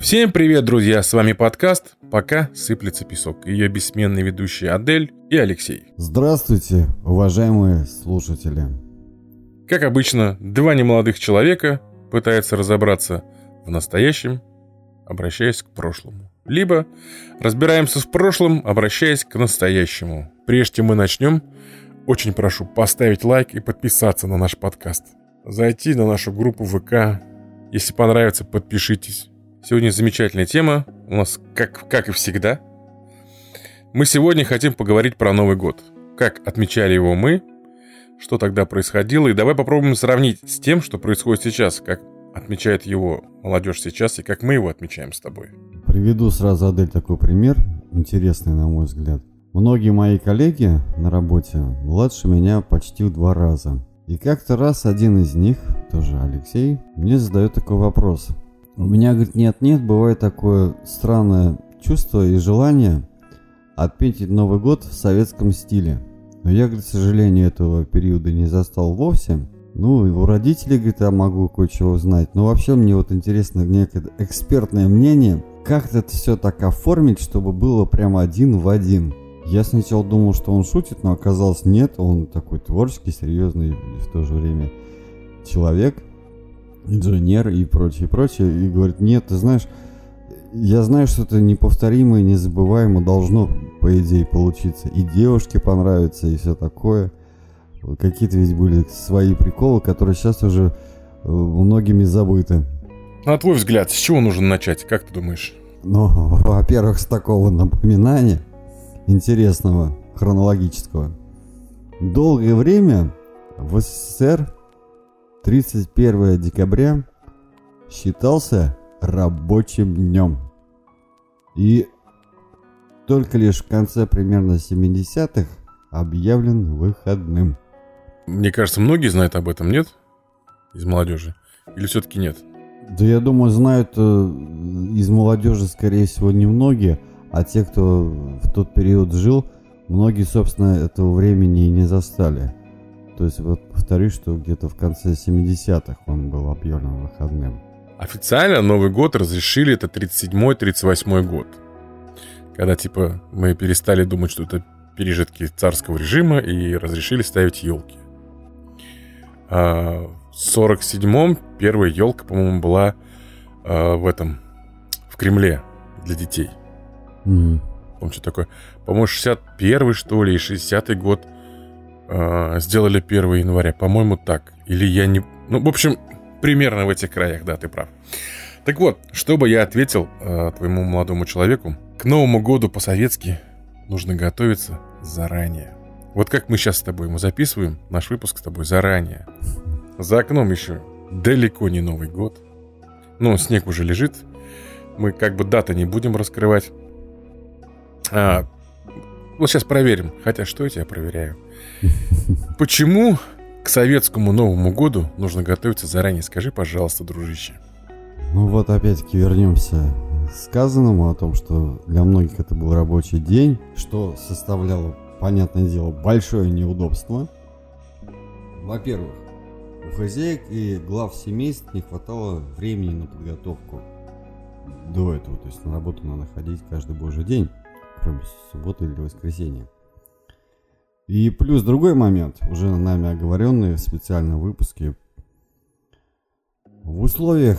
Всем привет, друзья! С вами подкаст «Пока сыплется песок». Ее бессменные ведущие Адель и Алексей. Здравствуйте, уважаемые слушатели. Как обычно, два немолодых человека пытаются разобраться в настоящем, обращаясь к прошлому. Либо разбираемся в прошлом, обращаясь к настоящему. Прежде чем мы начнем, очень прошу поставить лайк и подписаться на наш подкаст. Зайти на нашу группу ВК. Если понравится, подпишитесь. Сегодня замечательная тема. У нас, как, как и всегда, мы сегодня хотим поговорить про Новый год. Как отмечали его мы, что тогда происходило, и давай попробуем сравнить с тем, что происходит сейчас, как отмечает его молодежь сейчас, и как мы его отмечаем с тобой. Приведу сразу, Адель, такой пример, интересный, на мой взгляд. Многие мои коллеги на работе младше меня почти в два раза. И как-то раз один из них, тоже Алексей, мне задает такой вопрос. У меня, говорит, нет-нет, бывает такое странное чувство и желание отметить Новый год в советском стиле. Но я, говорит, к сожалению, этого периода не застал вовсе. Ну, и у родителей, говорит, я могу кое-чего узнать. Но вообще мне вот интересно некое экспертное мнение, как это все так оформить, чтобы было прямо один в один. Я сначала думал, что он шутит, но оказалось нет, он такой творческий, серьезный и в то же время человек, инженер и прочее, прочее. И говорит, нет, ты знаешь, я знаю, что это неповторимо и незабываемо должно, по идее, получиться. И девушке понравится, и все такое. Какие-то ведь были свои приколы, которые сейчас уже э, многими забыты. На твой взгляд, с чего нужно начать, как ты думаешь? Ну, во-первых, с такого напоминания интересного, хронологического. Долгое время в СССР 31 декабря считался рабочим днем. И только лишь в конце примерно 70-х объявлен выходным. Мне кажется, многие знают об этом, нет? Из молодежи. Или все-таки нет? Да я думаю, знают э, из молодежи, скорее всего, немногие. А те, кто в тот период жил, многие, собственно, этого времени и не застали. То есть, вот повторюсь, что где-то в конце 70-х он был объявлен выходным. Официально Новый год разрешили это 37-38 год. Когда, типа, мы перестали думать, что это пережитки царского режима и разрешили ставить елки. А в 47-м первая елка, по-моему, была а, в этом, в Кремле для детей. Mm. Помню, что такое. По-моему, 61 что ли, и 60-й год э, сделали 1 января. По-моему, так. Или я не... Ну, в общем, примерно в этих краях, да, ты прав. Так вот, чтобы я ответил э, твоему молодому человеку, к Новому году по-советски нужно готовиться заранее. Вот как мы сейчас с тобой мы записываем наш выпуск с тобой заранее. За окном еще далеко не Новый год. Ну, снег уже лежит. Мы как бы даты не будем раскрывать. А, вот сейчас проверим. Хотя что я тебя проверяю? Почему к советскому Новому году нужно готовиться заранее? Скажи, пожалуйста, дружище. Ну вот опять-таки вернемся к сказанному о том, что для многих это был рабочий день, что составляло, понятное дело, большое неудобство. Во-первых, у хозяек и глав семейств не хватало времени на подготовку до этого. То есть на работу надо ходить каждый божий день кроме субботы или воскресенья. И плюс другой момент, уже нами оговоренный в специальном выпуске. В условиях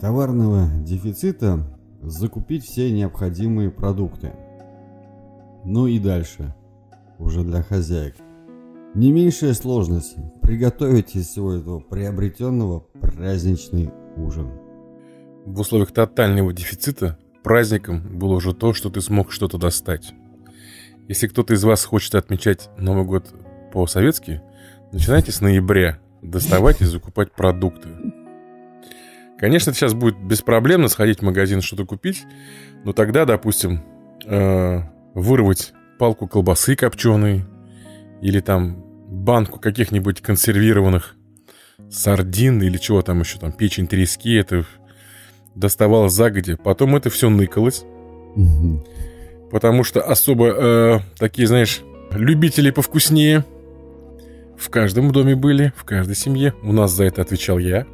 товарного дефицита закупить все необходимые продукты. Ну и дальше, уже для хозяек. Не меньшая сложность – приготовить из всего этого приобретенного праздничный ужин. В условиях тотального дефицита праздником было уже то, что ты смог что-то достать. Если кто-то из вас хочет отмечать Новый год по-советски, начинайте с ноября доставать и закупать продукты. Конечно, сейчас будет беспроблемно сходить в магазин что-то купить, но тогда, допустим, э, вырвать палку колбасы копченой или там банку каких-нибудь консервированных сардин или чего там еще, там печень трески, это доставалось загоди, потом это все ныкалось. Потому что особо э, такие, знаешь, любители повкуснее в каждом доме были, в каждой семье. У нас за это отвечал я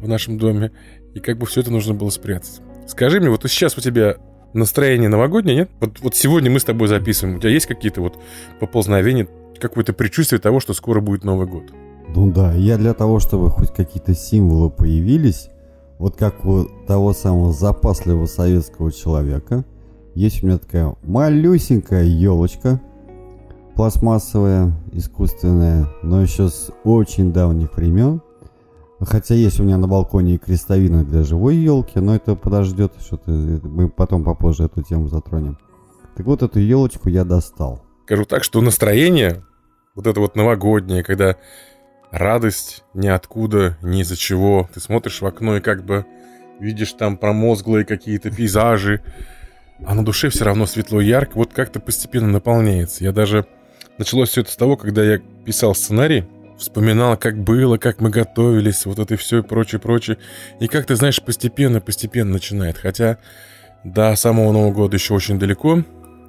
в нашем доме. и как бы все это нужно было спрятать. Скажи мне, вот сейчас у тебя настроение новогоднее, нет? Вот, вот сегодня мы с тобой записываем. У тебя есть какие-то вот поползновения, какое-то предчувствие того, что скоро будет Новый год? Ну да, я для того, чтобы хоть какие-то символы появились, вот как у того самого запасливого советского человека, есть у меня такая малюсенькая елочка, пластмассовая, искусственная, но еще с очень давних времен. Хотя есть у меня на балконе и крестовина для живой елки, но это подождет, что-то мы потом попозже эту тему затронем. Так вот, эту елочку я достал. Скажу так, что настроение, вот это вот новогоднее, когда радость ниоткуда, ни из-за чего, ты смотришь в окно и как бы видишь там промозглые какие-то пейзажи, а на душе все равно светло и ярко, вот как-то постепенно наполняется. Я даже... Началось все это с того, когда я писал сценарий, вспоминал, как было, как мы готовились, вот это все и прочее, прочее. И как ты знаешь, постепенно, постепенно начинает. Хотя до самого Нового года еще очень далеко,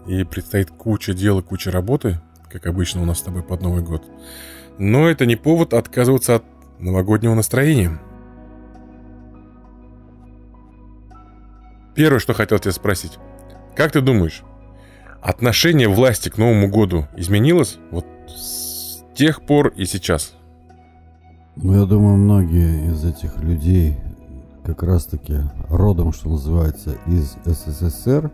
и предстоит куча дел куча работы, как обычно у нас с тобой под Новый год. Но это не повод отказываться от новогоднего настроения. Первое, что хотел тебя спросить. Как ты думаешь, отношение власти к Новому году изменилось? Вот тех пор и сейчас? Ну, я думаю, многие из этих людей как раз-таки родом, что называется, из СССР.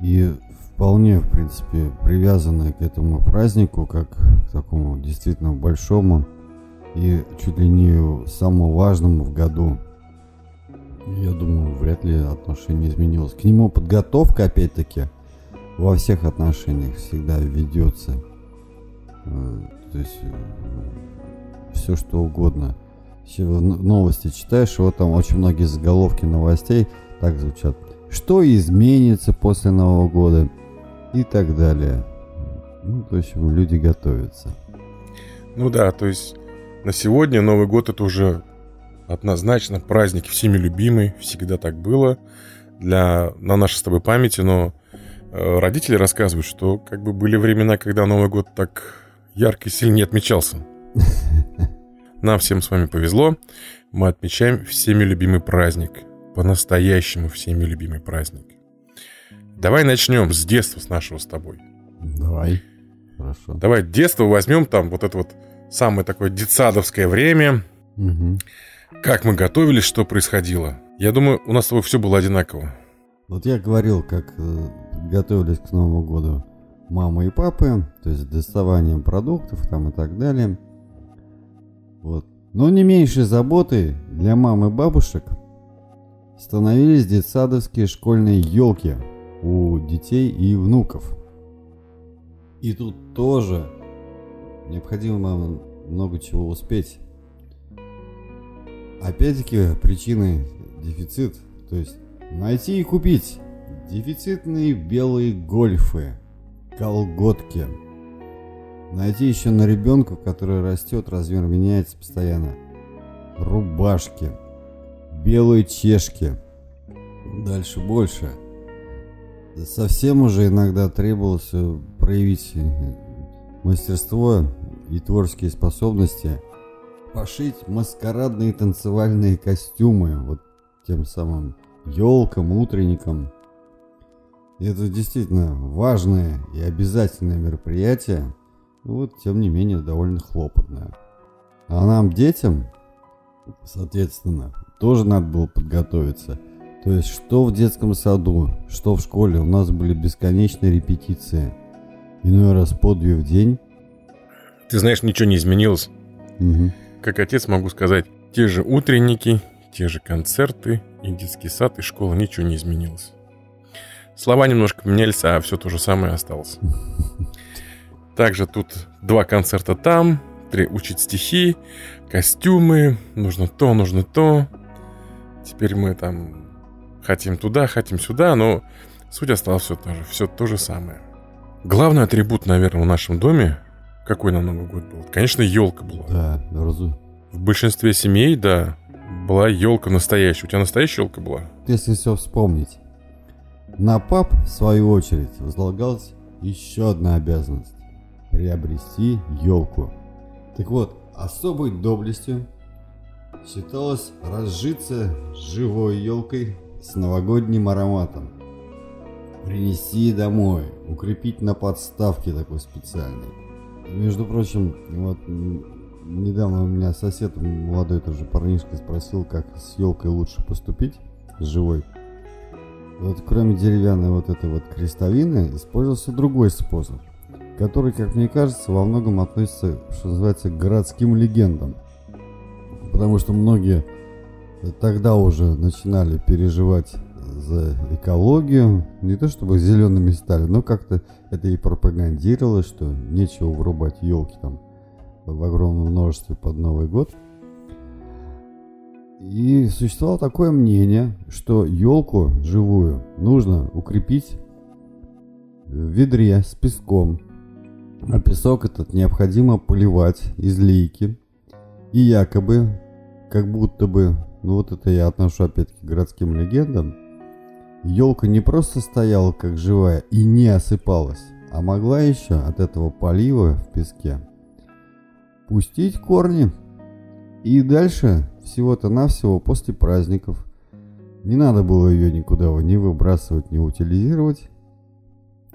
И вполне, в принципе, привязаны к этому празднику, как к такому действительно большому и чуть ли не самому важному в году. Я думаю, вряд ли отношение изменилось. К нему подготовка, опять-таки, во всех отношениях всегда ведется. Э, то есть э, все что угодно. Новости читаешь, вот там очень многие заголовки новостей так звучат. Что изменится после Нового года и так далее. Ну, то есть люди готовятся. Ну да, то есть на сегодня Новый год это уже однозначно праздник всеми любимый, всегда так было для, на нашей с тобой памяти, но э, родители рассказывают, что как бы были времена, когда Новый год так ярко и сильно не отмечался. Нам всем с вами повезло. Мы отмечаем всеми любимый праздник. По-настоящему всеми любимый праздник. Давай начнем с детства, с нашего с тобой. Давай. Хорошо. Давай детство возьмем там вот это вот самое такое детсадовское время. Угу. Как мы готовились, что происходило. Я думаю, у нас с тобой все было одинаково. Вот я говорил, как э, готовились к Новому году мамы и папы, то есть доставанием продуктов там и так далее. Вот. Но не меньшей заботой для мам и бабушек становились детсадовские школьные елки у детей и внуков. И тут тоже необходимо много чего успеть. Опять-таки причины дефицит, то есть найти и купить дефицитные белые гольфы, колготки. Найти еще на ребенка, который растет, размер меняется постоянно. Рубашки, белые чешки. Дальше больше. Совсем уже иногда требовалось проявить мастерство и творческие способности, пошить маскарадные танцевальные костюмы, вот тем самым елкам, утренникам, это действительно важное и обязательное мероприятие, вот, тем не менее, довольно хлопотное. А нам, детям, соответственно, тоже надо было подготовиться. То есть, что в детском саду, что в школе, у нас были бесконечные репетиции. Иной раз по две в день. Ты знаешь, ничего не изменилось. Угу. Как отец могу сказать, те же утренники, те же концерты, и детский сад, и школа, ничего не изменилось. Слова немножко поменялись, а все то же самое осталось. Также тут два концерта там, три учить стихи, костюмы, нужно то, нужно то. Теперь мы там хотим туда, хотим сюда, но суть осталась все то же, все то же самое. Главный атрибут, наверное, в нашем доме, какой на Новый год был? Конечно, елка была. Да, разу. В большинстве семей, да, была елка настоящая. У тебя настоящая елка была? Если все вспомнить. На пап, в свою очередь, возлагалась еще одна обязанность – приобрести елку. Так вот, особой доблестью считалось разжиться живой елкой с новогодним ароматом. Принести домой, укрепить на подставке такой специальной. Между прочим, вот недавно у меня сосед молодой тоже парнишка спросил, как с елкой лучше поступить, с живой. Вот кроме деревянной вот этой вот крестовины, использовался другой способ, который, как мне кажется, во многом относится, что называется, к городским легендам. Потому что многие тогда уже начинали переживать за экологию. Не то чтобы зелеными стали, но как-то это и пропагандировалось, что нечего вырубать елки там в огромном множестве под Новый год. И существовало такое мнение, что елку живую нужно укрепить в ведре с песком. А песок этот необходимо поливать из лейки. И якобы, как будто бы, ну вот это я отношу опять-таки к городским легендам, елка не просто стояла как живая и не осыпалась, а могла еще от этого полива в песке пустить корни. И дальше всего-то навсего после праздников. Не надо было ее никуда не выбрасывать, не утилизировать.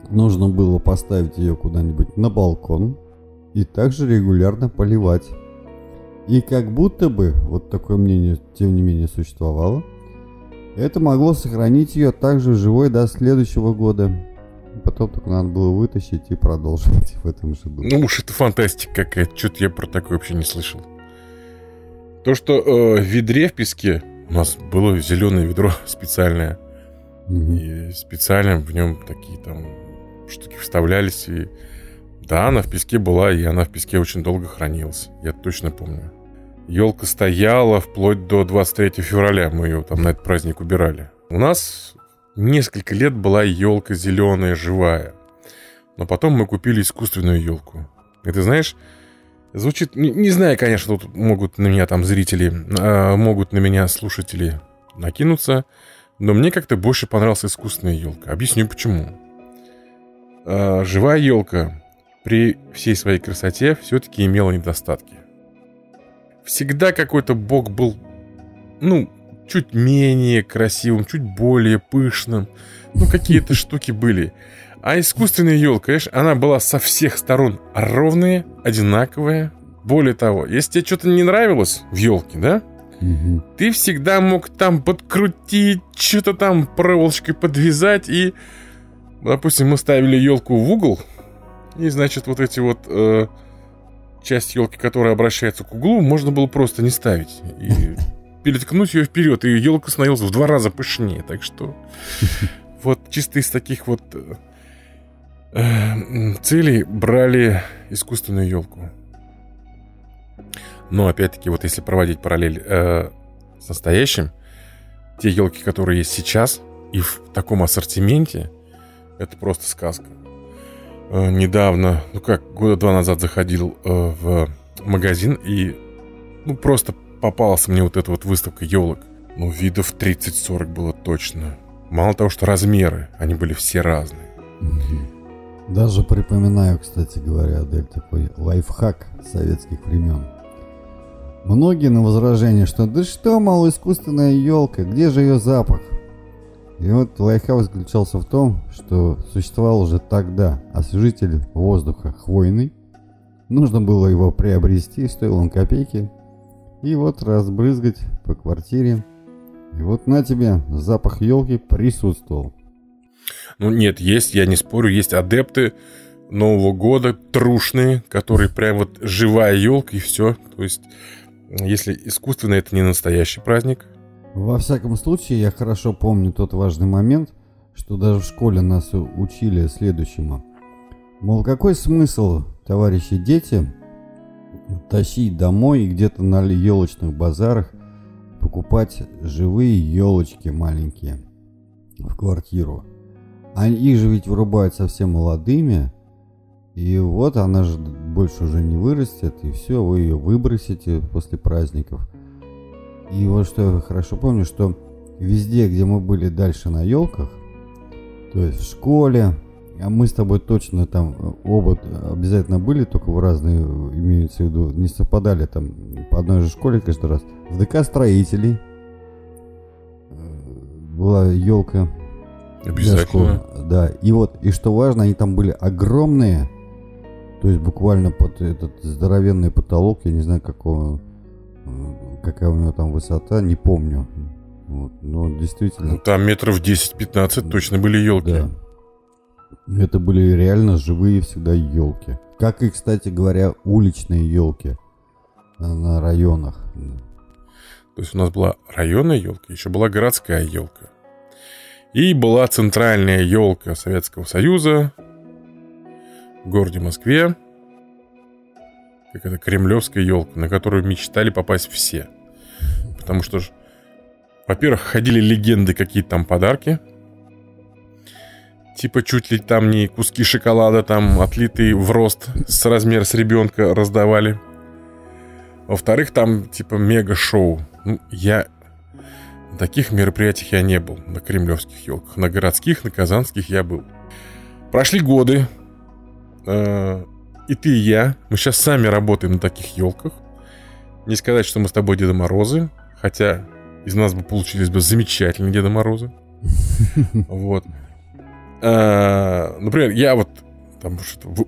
Нужно было поставить ее куда-нибудь на балкон и также регулярно поливать. И как будто бы, вот такое мнение тем не менее существовало, это могло сохранить ее также живой до следующего года. Потом только надо было вытащить и продолжить в этом же духе. Ну уж это фантастика какая-то. Что-то я про такое вообще не слышал. То, что э, в ведре в песке у нас было зеленое ведро специальное. Угу. И специально в нем такие там штуки вставлялись. И да, она в песке была, и она в песке очень долго хранилась. Я точно помню. Елка стояла вплоть до 23 февраля. Мы ее там на этот праздник убирали. У нас Несколько лет была елка зеленая, живая. Но потом мы купили искусственную елку. И ты знаешь, звучит... Не, не знаю, конечно, тут могут на меня там зрители, а, могут на меня слушатели накинуться, но мне как-то больше понравилась искусственная елка. Объясню почему. А, живая елка при всей своей красоте все-таки имела недостатки. Всегда какой-то бог был, ну, чуть менее красивым, чуть более пышным. Ну, какие-то штуки были. А искусственная елка, конечно, она была со всех сторон ровная, одинаковая. Более того, если тебе что-то не нравилось в елке, да, угу. ты всегда мог там подкрутить, что-то там проволочкой подвязать и, допустим, мы ставили елку в угол, и, значит, вот эти вот э, часть елки, которая обращается к углу, можно было просто не ставить. И переткнуть ее вперед, и елка становилась в два раза пышнее. Так что вот чисто из таких вот э, целей брали искусственную елку. Но опять-таки, вот если проводить параллель э, с настоящим, те елки, которые есть сейчас, и в таком ассортименте, это просто сказка. Э, недавно, ну как, года два назад заходил э, в магазин и ну просто попалась мне вот эта вот выставка елок. Ну, видов 30-40 было точно. Мало того, что размеры, они были все разные. Даже припоминаю, кстати говоря, Адель, такой лайфхак советских времен. Многие на возражение, что да что, мало искусственная елка, где же ее запах? И вот лайфхак заключался в том, что существовал уже тогда освежитель воздуха хвойный. Нужно было его приобрести, стоил он копейки. И вот разбрызгать по квартире. И вот на тебе запах елки присутствовал. Ну нет, есть, я не спорю, есть адепты Нового года, трушные, которые прям вот живая елка и все. То есть, если искусственно, это не настоящий праздник. Во всяком случае, я хорошо помню тот важный момент, что даже в школе нас учили следующему. Мол, какой смысл, товарищи дети, тащить домой и где-то на елочных базарах покупать живые елочки маленькие в квартиру. А их же ведь вырубают совсем молодыми. И вот она же больше уже не вырастет, и все, вы ее выбросите после праздников. И вот что я хорошо помню, что везде, где мы были дальше на елках, то есть в школе, А мы с тобой точно там э, оба обязательно были, только в разные, имеются в виду, не совпадали там по одной же школе каждый раз. В ДК строителей э, была елка. Обязательно. Да, и вот, и что важно, они там были огромные, то есть буквально под этот здоровенный потолок, я не знаю, какого, э, какая у него там высота, не помню. Вот, но действительно. Ну, там метров 10-15 точно были елки. Да. Это были реально живые всегда елки. Как и, кстати говоря, уличные елки на районах. То есть у нас была районная елка, еще была городская елка. И была центральная елка Советского Союза в городе Москве. Как это кремлевская елка, на которую мечтали попасть все. Потому что, во-первых, ходили легенды, какие там подарки – Типа чуть ли там не куски шоколада там отлитые в рост с размер с ребенка раздавали. Во-вторых, там типа мега-шоу. Ну, я... На таких мероприятиях я не был, на кремлевских елках. На городских, на казанских я был. Прошли годы. Э, и ты, и я. Мы сейчас сами работаем на таких елках. Не сказать, что мы с тобой Деда Морозы. Хотя из нас бы получились бы замечательные Деда Морозы. Вот. Э, например, я вот там,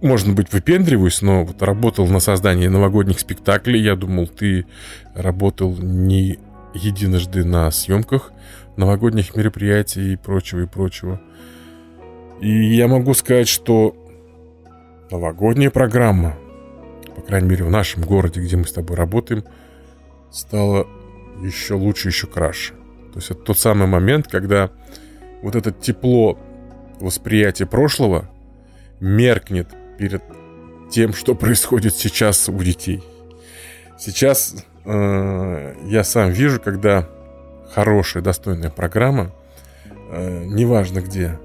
может быть, выпендриваюсь, но вот работал на создании новогодних спектаклей. Я думал, ты работал не единожды на съемках новогодних мероприятий и прочего, и прочего. И я могу сказать, что новогодняя программа, по крайней мере, в нашем городе, где мы с тобой работаем, стала еще лучше, еще краше. То есть это тот самый момент, когда вот это тепло восприятие прошлого меркнет перед тем, что происходит сейчас у детей. Сейчас э, я сам вижу, когда хорошая, достойная программа, э, неважно где,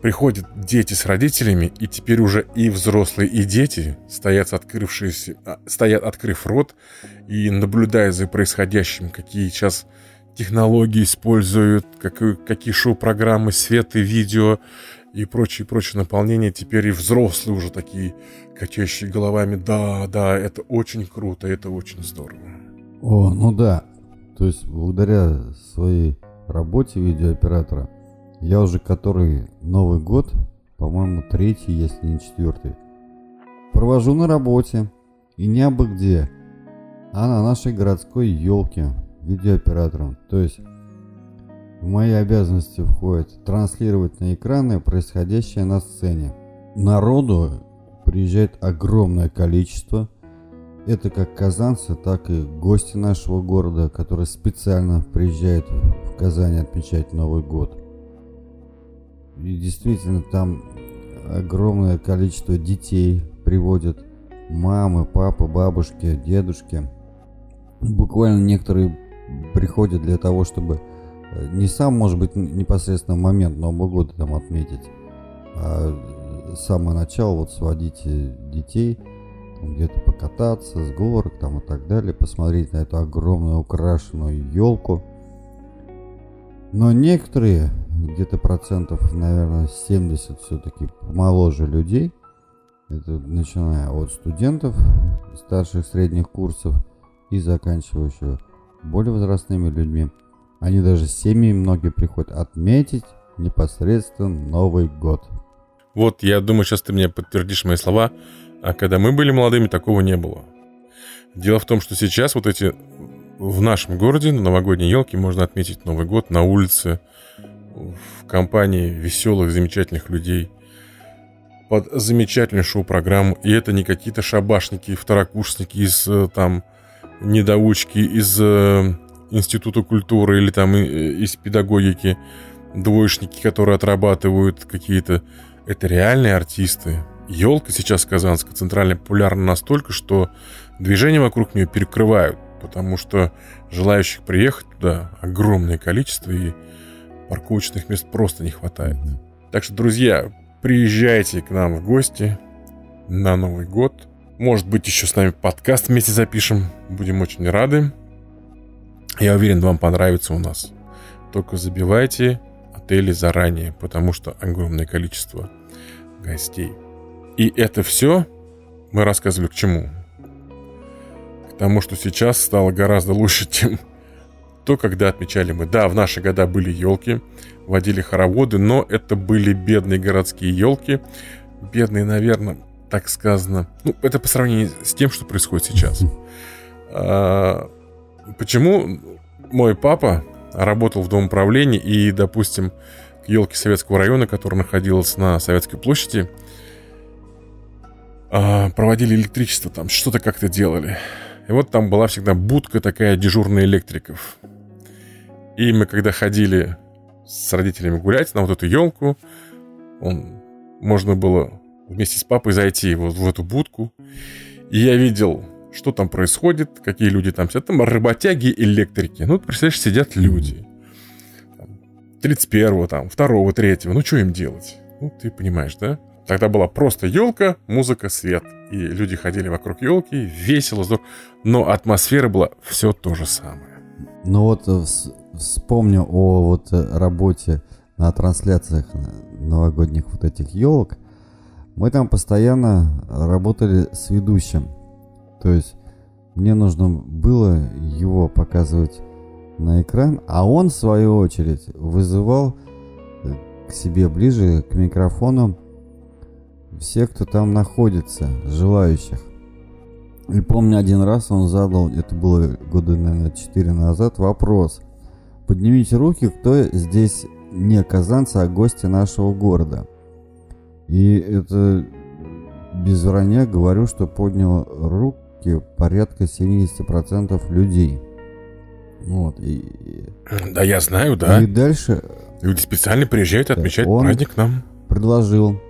приходят дети с родителями, и теперь уже и взрослые, и дети стоят, открывшиеся, а, стоят открыв рот и наблюдая за происходящим, какие сейчас технологии используют, как, какие шоу-программы, свет и видео и прочее, прочее наполнение. Теперь и взрослые уже такие, качающие головами. Да, да, это очень круто, это очень здорово. О, ну да. То есть благодаря своей работе видеооператора я уже который Новый год, по-моему, третий, если не четвертый, провожу на работе. И не абы где, а на нашей городской елке видеооператором. То есть в мои обязанности входит транслировать на экраны происходящее на сцене. Народу приезжает огромное количество. Это как казанцы, так и гости нашего города, которые специально приезжают в Казань отмечать Новый год. И действительно там огромное количество детей приводят. Мамы, папы, бабушки, дедушки. Буквально некоторые приходят для того, чтобы э, не сам, может быть, непосредственно момент Нового года там отметить, а с самого начала вот сводить э, детей, где-то покататься с горок там и так далее, посмотреть на эту огромную украшенную елку. Но некоторые, где-то процентов, наверное, 70 все-таки моложе людей, это начиная от студентов старших средних курсов и заканчивающего более возрастными людьми. Они даже с семьей многие приходят отметить непосредственно Новый год. Вот, я думаю, сейчас ты мне подтвердишь мои слова. А когда мы были молодыми, такого не было. Дело в том, что сейчас вот эти в нашем городе на новогодней елке можно отметить Новый год на улице, в компании веселых, замечательных людей, под замечательную шоу-программу. И это не какие-то шабашники, второкурсники из э, там недоучки из э, Института культуры или там э, из педагогики, двоечники, которые отрабатывают какие-то... Это реальные артисты. Елка сейчас Казанская центральная популярна настолько, что движение вокруг нее перекрывают, потому что желающих приехать туда огромное количество и парковочных мест просто не хватает. Так что, друзья, приезжайте к нам в гости на Новый год – может быть, еще с нами подкаст вместе запишем. Будем очень рады. Я уверен, вам понравится у нас. Только забивайте отеле заранее, потому что огромное количество гостей. И это все мы рассказывали к чему? К тому, что сейчас стало гораздо лучше, чем то, когда отмечали мы. Да, в наши года были елки, водили хороводы, но это были бедные городские елки. Бедные, наверное, так сказано. Ну, это по сравнению с тем, что происходит сейчас. А, почему мой папа работал в Дом управления и, допустим, к елке Советского района, которая находилась на Советской площади, а, проводили электричество там, что-то как-то делали. И вот там была всегда будка такая дежурная электриков. И мы когда ходили с родителями гулять на вот эту елку, он, можно было вместе с папой зайти вот в эту будку. И я видел, что там происходит, какие люди там сидят. Там работяги, электрики. Ну, представляешь, сидят люди. 31-го, там, 2-го, 3-го. Ну, что им делать? Ну, ты понимаешь, да? Тогда была просто елка, музыка, свет. И люди ходили вокруг елки, весело, здорово. Но атмосфера была все то же самое. Ну вот э, вспомню о вот э, работе на трансляциях новогодних вот этих елок. Мы там постоянно работали с ведущим. То есть мне нужно было его показывать на экран, а он, в свою очередь, вызывал э, к себе ближе к микрофону всех, кто там находится, желающих. И помню, один раз он задал, это было года, наверное, 4 назад, вопрос. Поднимите руки, кто здесь не казанцы, а гости нашего города. И это без вранья говорю, что поднял руки порядка 70% людей. Вот, и... Да, я знаю, да. И дальше... Люди специально приезжают отмечать он праздник нам. предложил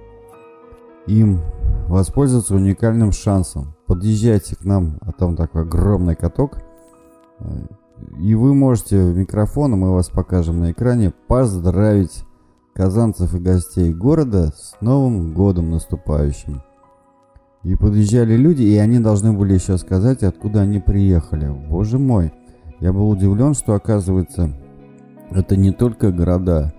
им воспользоваться уникальным шансом. Подъезжайте к нам, а там такой огромный каток. И вы можете в микрофон, мы вас покажем на экране, поздравить казанцев и гостей города с Новым годом наступающим. И подъезжали люди, и они должны были еще сказать, откуда они приехали. Боже мой, я был удивлен, что оказывается, это не только города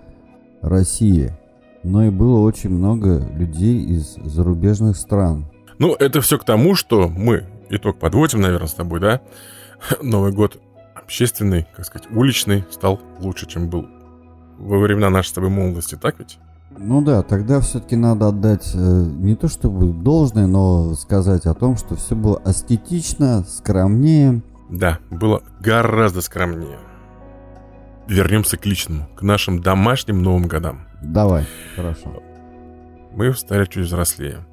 России – но и было очень много людей из зарубежных стран. Ну, это все к тому, что мы итог подводим, наверное, с тобой, да? Новый год общественный, как сказать, уличный стал лучше, чем был во времена нашей с тобой молодости, так ведь? Ну да, тогда все-таки надо отдать э, не то чтобы должное, но сказать о том, что все было аскетично, скромнее. Да, было гораздо скромнее. Вернемся к личному, к нашим домашним Новым годам. Давай, хорошо. Мы стали чуть взрослее.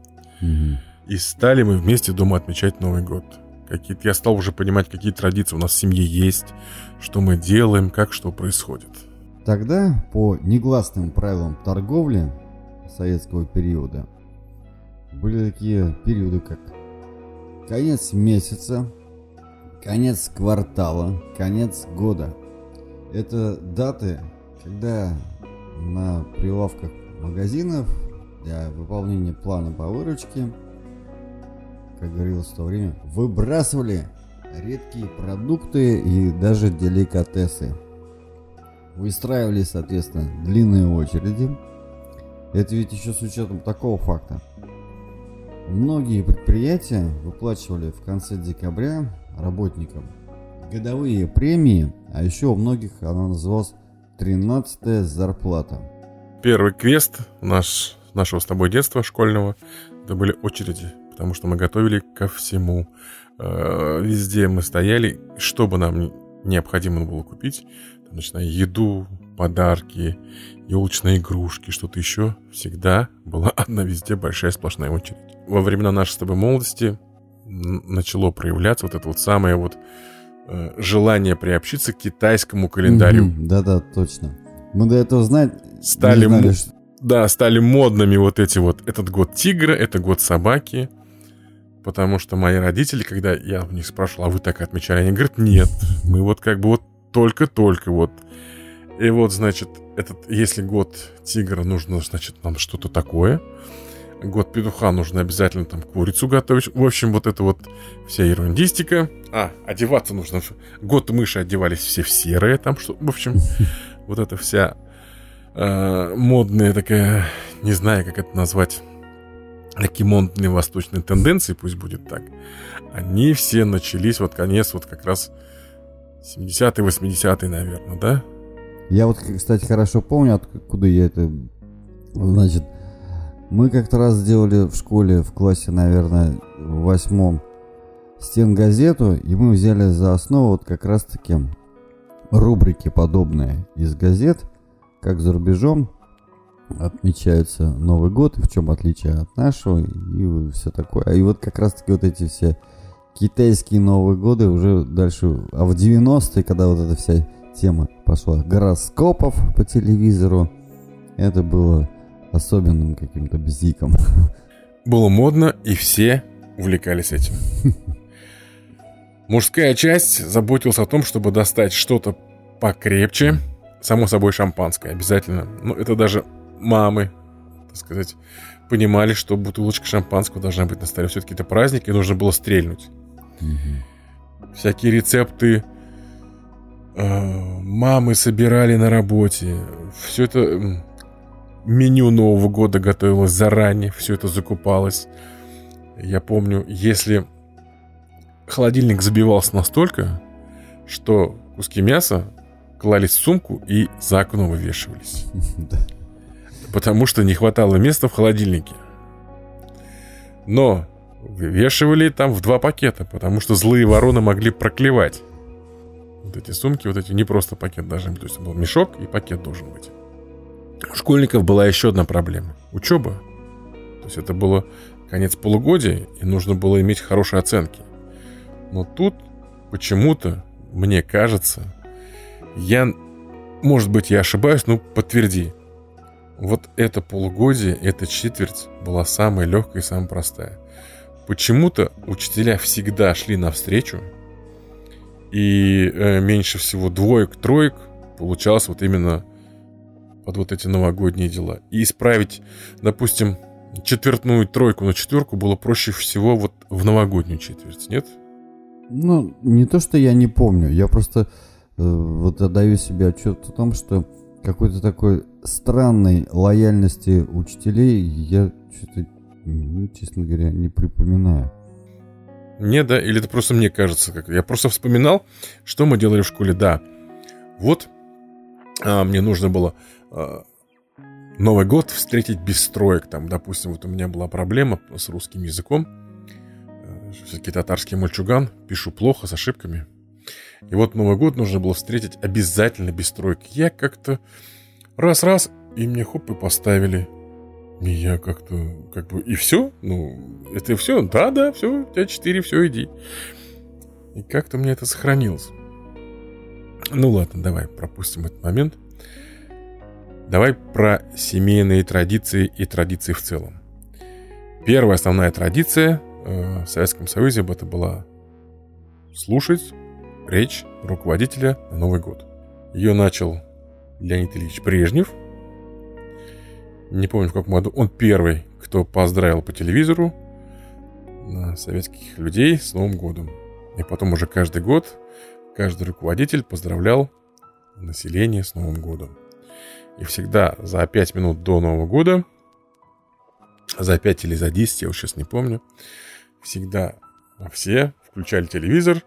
Угу. И стали мы вместе дома отмечать Новый год. Какие-то, я стал уже понимать, какие традиции у нас в семье есть, что мы делаем, как что происходит. Тогда, по негласным правилам торговли советского периода, были такие периоды, как конец месяца, конец квартала, конец года. Это даты, когда на прилавках магазинов для выполнения плана по выручке, как говорилось в то время, выбрасывали редкие продукты и даже деликатесы. Выстраивали, соответственно, длинные очереди. Это ведь еще с учетом такого факта. Многие предприятия выплачивали в конце декабря работникам годовые премии, а еще у многих она называлась Тринадцатая зарплата. Первый квест наш, нашего с тобой детства школьного, это были очереди, потому что мы готовили ко всему. Э, везде мы стояли, что бы нам необходимо было купить, начиная еду, подарки, елочные игрушки, что-то еще, всегда была одна везде большая сплошная очередь. Во времена нашей с тобой молодости начало проявляться вот это вот самое вот Э, желание приобщиться к китайскому календарю. Да-да, точно. Мы до этого знать стали, знали, что... да, стали модными вот эти вот. Этот год тигра, это год собаки. Потому что мои родители, когда я у них спрашивал, а вы так отмечали? Они говорят, нет, мы вот как бы вот только-только вот. И вот, значит, этот, если год тигра, нужно, значит, нам что-то такое год петуха нужно обязательно там курицу готовить. В общем, вот это вот вся ерундистика. А, одеваться нужно. Год мыши одевались все в серое там, что, в общем, вот эта вся э, модная такая, не знаю, как это назвать, такие модные восточные тенденции, пусть будет так, они все начались вот конец вот как раз 70-е, 80-е, наверное, да? Я вот, кстати, хорошо помню, откуда я это... Значит, мы как-то раз сделали в школе, в классе, наверное, в восьмом, стенгазету, и мы взяли за основу вот как раз-таки рубрики подобные из газет, как за рубежом отмечается Новый год, и в чем отличие от нашего, и все такое. И вот как раз-таки вот эти все китайские Новые годы уже дальше, а в 90-е, когда вот эта вся тема пошла гороскопов по телевизору, это было особенным каким-то бзиком. Было модно, и все увлекались этим. Мужская часть заботилась о том, чтобы достать что-то покрепче. Само собой, шампанское обязательно. Ну, это даже мамы, так сказать, понимали, что бутылочка шампанского должна быть на столе. Все-таки это праздник, и нужно было стрельнуть. Угу. Всякие рецепты э, мамы собирали на работе. Все это меню Нового года готовилось заранее, все это закупалось. Я помню, если холодильник забивался настолько, что куски мяса клались в сумку и за окно вывешивались. Потому что не хватало места в холодильнике. Но вывешивали там в два пакета, потому что злые вороны могли проклевать. Вот эти сумки, вот эти не просто пакет должен быть. То есть был мешок и пакет должен быть. У школьников была еще одна проблема. Учеба. То есть это было конец полугодия, и нужно было иметь хорошие оценки. Но тут почему-то, мне кажется, я, может быть, я ошибаюсь, но подтверди. Вот это полугодие, эта четверть была самая легкая и самая простая. Почему-то учителя всегда шли навстречу, и э, меньше всего двоек-троек получалось вот именно под вот эти новогодние дела. И исправить, допустим, четвертную тройку на четверку было проще всего вот в новогоднюю четверть, нет? Ну, не то, что я не помню, я просто э, вот отдаю себе отчет о том, что какой-то такой странной лояльности учителей я что-то, ну, честно говоря, не припоминаю. Не, да? Или это просто мне кажется? Как... Я просто вспоминал, что мы делали в школе. Да, вот а, мне нужно было Новый год встретить без строек. Там, допустим, вот у меня была проблема с русским языком все-таки татарский мальчуган, пишу плохо, с ошибками. И вот Новый год нужно было встретить обязательно без тройки. Я как-то раз-раз, и мне хоп, и поставили. И я как-то, как бы, и все? Ну, это все? Да-да, все, у тебя четыре, все, иди. И как-то мне это сохранилось. Ну ладно, давай пропустим этот момент. Давай про семейные традиции и традиции в целом. Первая основная традиция Э, в Советском Союзе это была слушать речь руководителя на Новый год. Ее начал Леонид Ильич Брежнев. Не помню в каком году. Он первый, кто поздравил по телевизору советских людей с Новым годом. И потом уже каждый год каждый руководитель поздравлял население с Новым годом. И всегда за 5 минут до Нового года, за 5 или за 10, я уж сейчас не помню, всегда все включали телевизор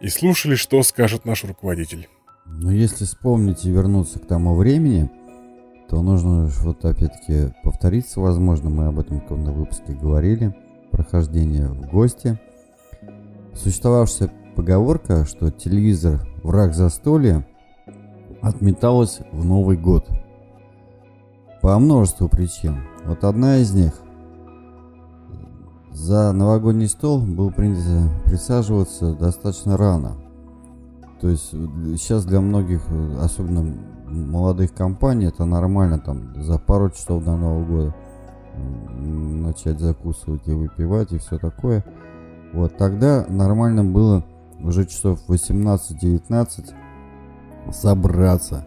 и слушали, что скажет наш руководитель. Но если вспомнить и вернуться к тому времени, то нужно вот опять-таки повториться, возможно, мы об этом в каком-то выпуске говорили, прохождение в гости. Существовавшая поговорка, что телевизор враг застолья, отметалась в Новый год. По множеству причин. Вот одна из них за новогодний стол было принято присаживаться достаточно рано. То есть сейчас для многих, особенно молодых компаний, это нормально там за пару часов до Нового года начать закусывать и выпивать и все такое. Вот тогда нормально было уже часов 18-19 собраться.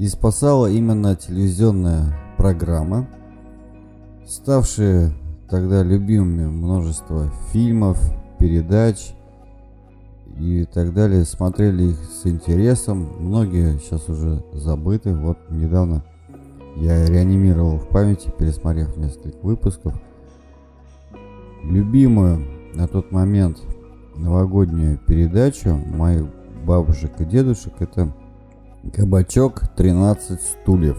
И спасала именно телевизионная программа, ставшая тогда любимыми множество фильмов, передач и так далее. Смотрели их с интересом. Многие сейчас уже забыты. Вот недавно я реанимировал в памяти, пересмотрев несколько выпусков. Любимую на тот момент новогоднюю передачу моих бабушек и дедушек это «Кабачок 13 стульев».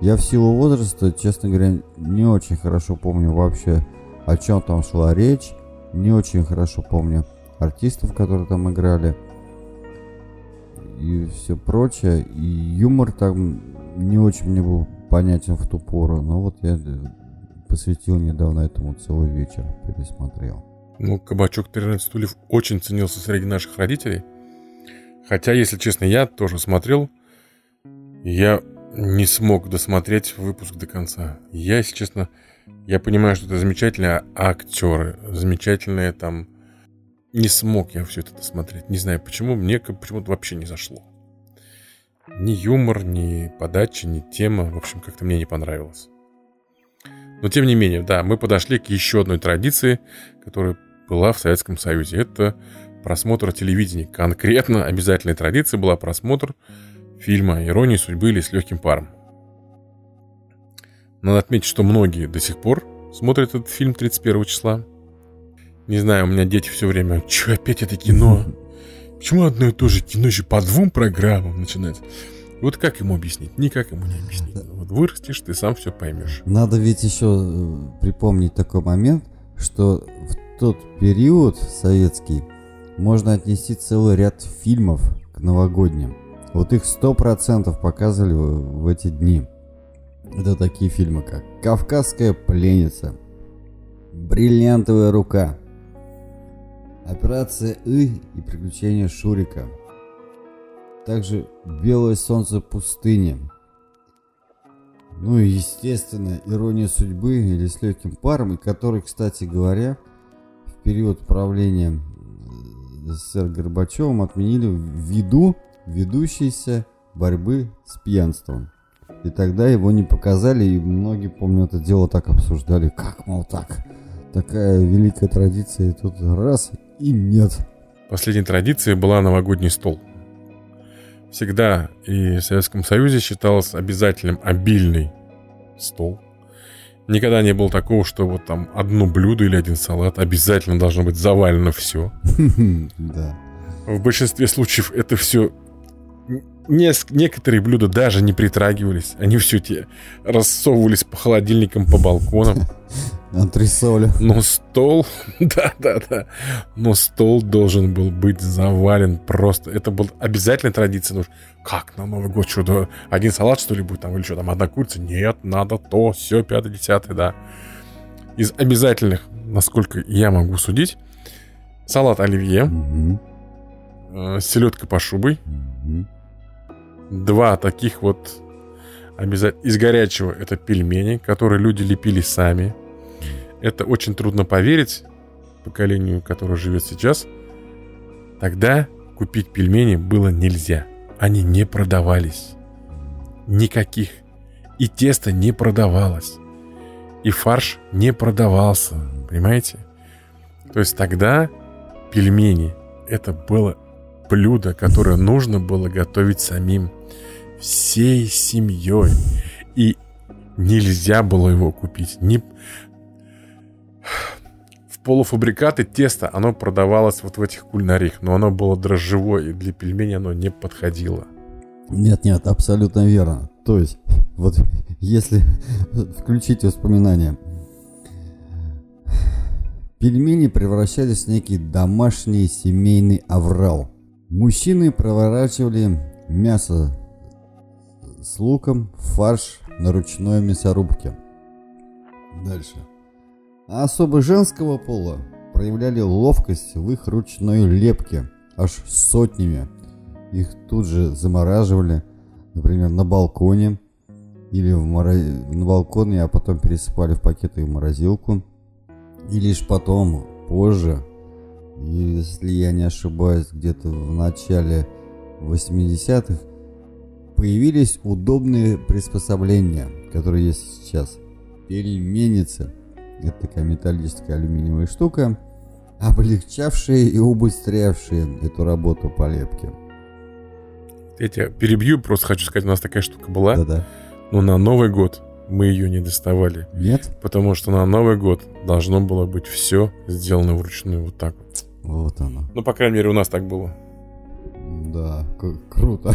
Я в силу возраста, честно говоря, не очень хорошо помню вообще, о чем там шла речь. Не очень хорошо помню артистов, которые там играли. И все прочее. И юмор там не очень мне был понятен в ту пору. Но вот я посвятил недавно этому целый вечер, пересмотрел. Ну, «Кабачок 13 стульев» очень ценился среди наших родителей. Хотя, если честно, я тоже смотрел. Я не смог досмотреть выпуск до конца. Я, если честно, я понимаю, что это замечательные актеры, замечательные там... Не смог я все это досмотреть. Не знаю почему, мне почему-то вообще не зашло. Ни юмор, ни подача, ни тема, в общем, как-то мне не понравилось. Но тем не менее, да, мы подошли к еще одной традиции, которая была в Советском Союзе. Это просмотр телевидения. Конкретно обязательной традицией была просмотр фильма «Ирония судьбы» или «С легким паром». Надо отметить, что многие до сих пор смотрят этот фильм 31 числа. Не знаю, у меня дети все время, что опять это кино? Почему одно и то же кино еще по двум программам начинается? Вот как ему объяснить? Никак ему не объяснить. Вот вырастешь, ты сам все поймешь. Надо ведь еще э, припомнить такой момент, что в тот период советский можно отнести целый ряд фильмов к новогодним. Вот их сто процентов показывали в эти дни. Это такие фильмы, как «Кавказская пленница», «Бриллиантовая рука», «Операция И» и «Приключения Шурика», также «Белое солнце пустыни», ну и, естественно, «Ирония судьбы» или «С легким паром», и который, кстати говоря, в период правления СССР Горбачевым отменили ввиду ведущейся борьбы с пьянством. И тогда его не показали, и многие, помню, это дело так обсуждали. Как, мол, так? Такая великая традиция, и тут раз, и нет. Последней традицией была новогодний стол. Всегда и в Советском Союзе считалось обязательным обильный стол. Никогда не было такого, что вот там одно блюдо или один салат обязательно должно быть завалено все. Да. В большинстве случаев это все не, некоторые блюда даже не притрагивались. Они все те рассовывались по холодильникам, по балконам. Антресоли. Но стол, да-да-да, но стол должен был быть завален просто. Это была обязательная традиция. Ну, как на Новый год, что, один салат, что ли, будет там, или что там, одна курица? Нет, надо то, все, пятое, десятое, да. Из обязательных, насколько я могу судить, салат оливье, угу. э, селедка по шубой, угу два таких вот обязательно. Из горячего это пельмени, которые люди лепили сами. Это очень трудно поверить поколению, которое живет сейчас. Тогда купить пельмени было нельзя. Они не продавались. Никаких. И тесто не продавалось. И фарш не продавался. Понимаете? То есть тогда пельмени это было блюдо, которое нужно было готовить самим всей семьей. И нельзя было его купить. Не... В полуфабрикаты тесто, оно продавалось вот в этих кулинариях, но оно было дрожжевое, и для пельменей оно не подходило. Нет, нет, абсолютно верно. То есть, вот если включить воспоминания, пельмени превращались в некий домашний семейный аврал. Мужчины проворачивали мясо с луком фарш на ручной мясорубке. Дальше. А особо женского пола проявляли ловкость в их ручной лепке, аж сотнями. Их тут же замораживали, например, на балконе или в мороз... на балконе, а потом пересыпали в пакеты в морозилку. И лишь потом, позже, если я не ошибаюсь, где-то в начале 80-х, появились удобные приспособления, которые есть сейчас. Пельменица – это такая металлическая алюминиевая штука, облегчавшая и убыстрявшая эту работу по лепке. Я тебя перебью, просто хочу сказать, у нас такая штука была. Да-да. Но на Новый год мы ее не доставали. Нет? Потому что на Новый год должно было быть все сделано вручную вот так вот. Вот оно. Ну, по крайней мере, у нас так было. Да, круто.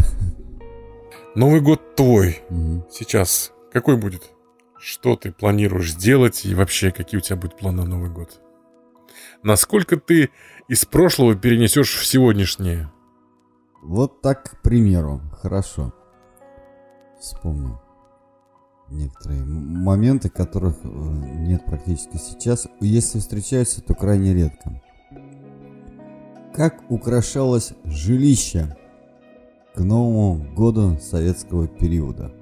Новый год твой. Угу. Сейчас какой будет? Что ты планируешь сделать и вообще какие у тебя будут планы на Новый год? Насколько ты из прошлого перенесешь в сегодняшнее? Вот так, к примеру. Хорошо. Вспомнил некоторые моменты, которых э, нет практически сейчас. Если встречаются, то крайне редко. Как украшалось жилище к Новому году советского периода?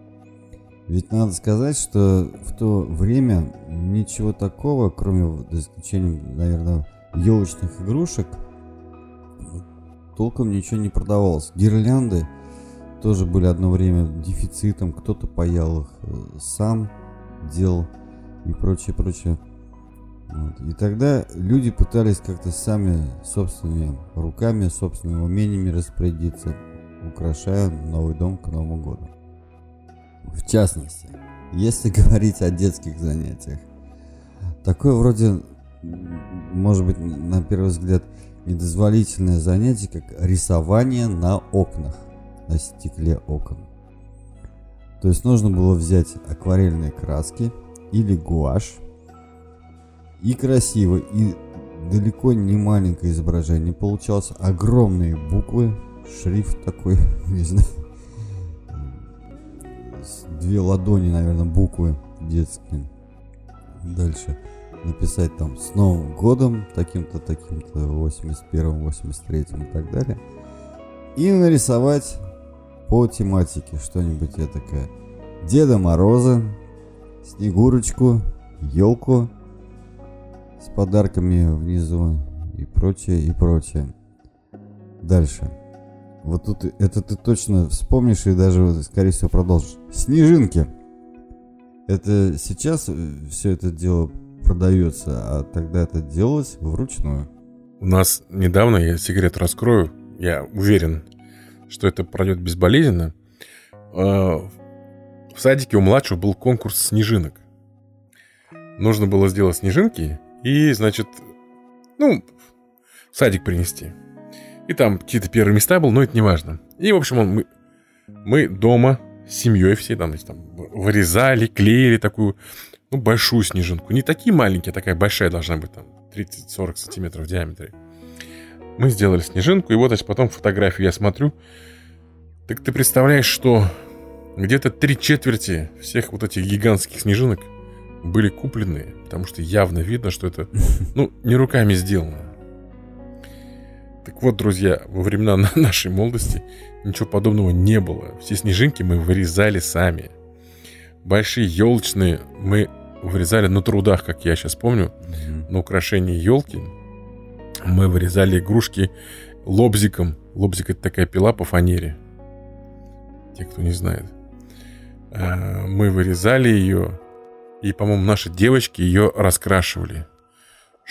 Ведь надо сказать, что в то время ничего такого, кроме, за исключением, наверное, елочных игрушек, толком ничего не продавалось. Гирлянды – тоже были одно время дефицитом, кто-то паял их э, сам, делал и прочее, прочее. Вот. И тогда люди пытались как-то сами собственными руками, собственными умениями распорядиться, украшая новый дом к Новому году. В частности, если говорить о детских занятиях, такое вроде, может быть, на первый взгляд, недозволительное занятие, как рисование на окнах на стекле окон. То есть нужно было взять акварельные краски или гуашь и красиво, и далеко не маленькое изображение получалось. Огромные буквы, шрифт такой, не знаю, две ладони, наверное, буквы детские. Дальше написать там с Новым годом, таким-то, таким-то, 81-м, 83-м и так далее. И нарисовать по тематике что-нибудь я такая. Деда Мороза, Снегурочку, елку с подарками внизу и прочее, и прочее. Дальше. Вот тут это ты точно вспомнишь и даже, скорее всего, продолжишь. Снежинки. Это сейчас э, все это дело продается, а тогда это делалось вручную. У нас недавно, я секрет раскрою, я уверен, что это пройдет безболезненно. А, в садике у младшего был конкурс снежинок. Нужно было сделать снежинки и, значит, ну, садик принести. И там какие-то первые места был, но это не важно. И, в общем, он, мы, мы дома с семьей все там, там вырезали, клеили такую, ну, большую снежинку. Не такие маленькие, а такая большая должна быть, там, 30-40 сантиметров в диаметре. Мы сделали снежинку, и вот значит, потом фотографию я смотрю. Так ты представляешь, что где-то три четверти всех вот этих гигантских снежинок были куплены, потому что явно видно, что это, ну, не руками сделано. Так вот, друзья, во времена нашей молодости ничего подобного не было. Все снежинки мы вырезали сами. Большие елочные мы вырезали на трудах, как я сейчас помню, на украшение елки мы вырезали игрушки лобзиком. Лобзик это такая пила по фанере. Те, кто не знает. А, мы вырезали ее, и, по-моему, наши девочки ее раскрашивали.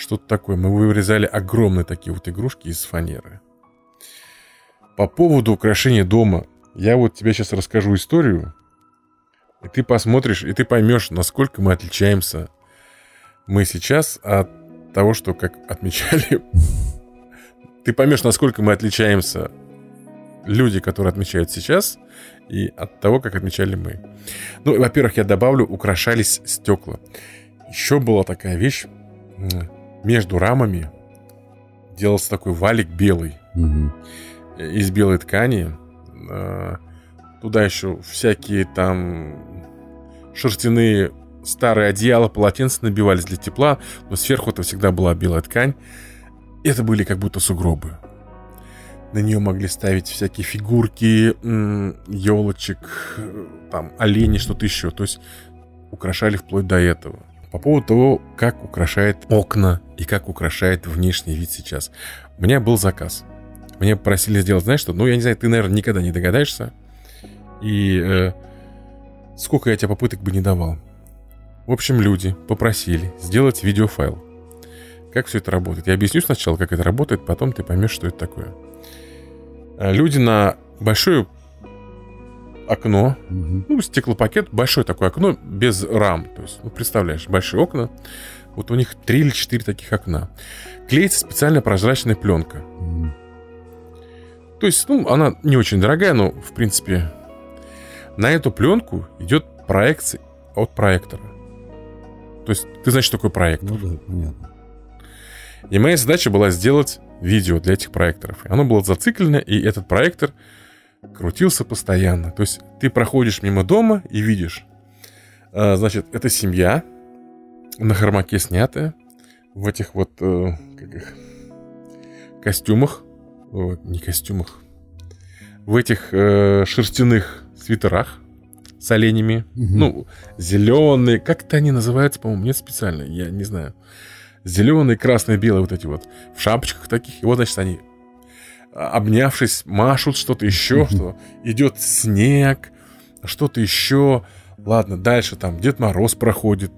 Что-то такое. Мы вырезали огромные такие вот игрушки из фанеры. По поводу украшения дома. Я вот тебе сейчас расскажу историю. И ты посмотришь, и ты поймешь, насколько мы отличаемся мы сейчас от того, что как отмечали... Ты поймешь, насколько мы отличаемся люди, которые отмечают сейчас, и от того, как отмечали мы. Ну, во-первых, я добавлю, украшались стекла. Еще была такая вещь, между рамами делался такой валик белый, угу. из белой ткани. А, туда еще всякие там шерстяные старые одеяла, полотенца набивались для тепла, но сверху это всегда была белая ткань. Это были как будто сугробы. На нее могли ставить всякие фигурки, елочек, там, олени, что-то еще. То есть украшали вплоть до этого. По поводу того, как украшает окна и как украшает внешний вид сейчас. У меня был заказ. Мне просили сделать, знаешь что? Ну, я не знаю, ты, наверное, никогда не догадаешься. И э, сколько я тебе попыток бы не давал. В общем, люди попросили сделать видеофайл. Как все это работает? Я объясню сначала, как это работает, потом ты поймешь, что это такое. А, люди на большой окно, угу. ну, стеклопакет, большое такое окно, без рам. То есть, ну, представляешь, большие окна. Вот у них три или четыре таких окна. Клеится специальная прозрачная пленка. Угу. То есть, ну, она не очень дорогая, но, в принципе, на эту пленку идет проекция от проектора. То есть, ты знаешь, что такое проектор? Ну да, понятно. И моя задача была сделать видео для этих проекторов. И оно было зациклено, и этот проектор крутился постоянно. То есть ты проходишь мимо дома и видишь, э, значит, это семья на хромаке снятая, в этих вот э, как их, костюмах, не костюмах, в этих э, шерстяных свитерах с оленями, угу. ну, зеленые, как это они называются, по-моему, нет специально, я не знаю. Зеленые, красные, белые вот эти вот, в шапочках таких, и вот, значит, они обнявшись, машут что-то еще, что идет снег, что-то еще. Ладно, дальше там Дед Мороз проходит,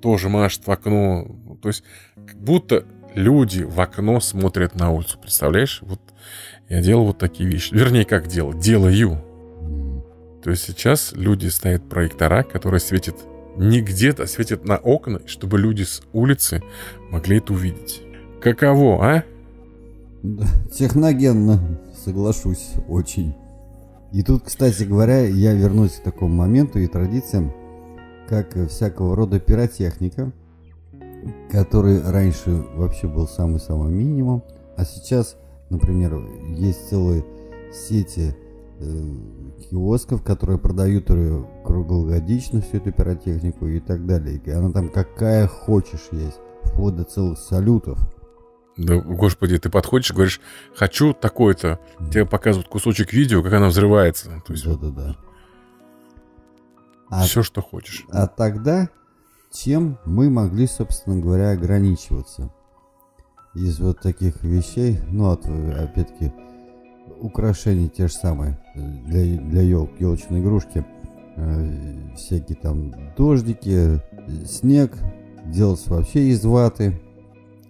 тоже машет в окно. То есть, как будто люди в окно смотрят на улицу, представляешь? Вот я делал вот такие вещи. Вернее, как делал? Делаю. То есть сейчас люди ставят проектора, которые светят не где-то, а светят на окна, чтобы люди с улицы могли это увидеть. Каково, а? Техногенно, соглашусь, очень. И тут, кстати говоря, я вернусь к такому моменту и традициям, как всякого рода пиротехника, который раньше вообще был самый-самый минимум, а сейчас, например, есть целые сети э, киосков, которые продают круглогодично всю эту пиротехнику и так далее. И она там какая хочешь есть, вплоть до целых салютов. Да, господи, ты подходишь, говоришь, хочу такое-то. Тебе показывают кусочек видео, как она взрывается. То есть, Да-да-да. А, все, что хочешь. А тогда чем мы могли, собственно говоря, ограничиваться? Из вот таких вещей, ну, от, опять-таки, украшений те же самые для, для елки, елочной игрушки. Э, всякие там дождики, снег, делался вообще из ваты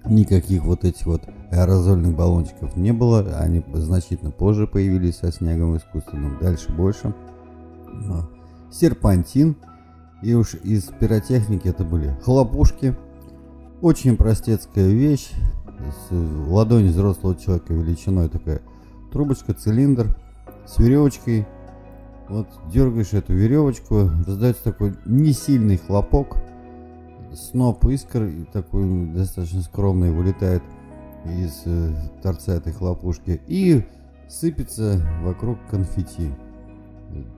Никаких вот этих вот аэрозольных баллончиков не было. Они значительно позже появились со снегом искусственным. Дальше больше. Серпантин. И уж из пиротехники это были хлопушки. Очень простецкая вещь. Ладонь взрослого человека величиной такая трубочка, цилиндр с веревочкой. Вот дергаешь эту веревочку, раздается такой несильный хлопок сноп искр такой достаточно скромный вылетает из э, торца этой хлопушки и сыпется вокруг конфетти.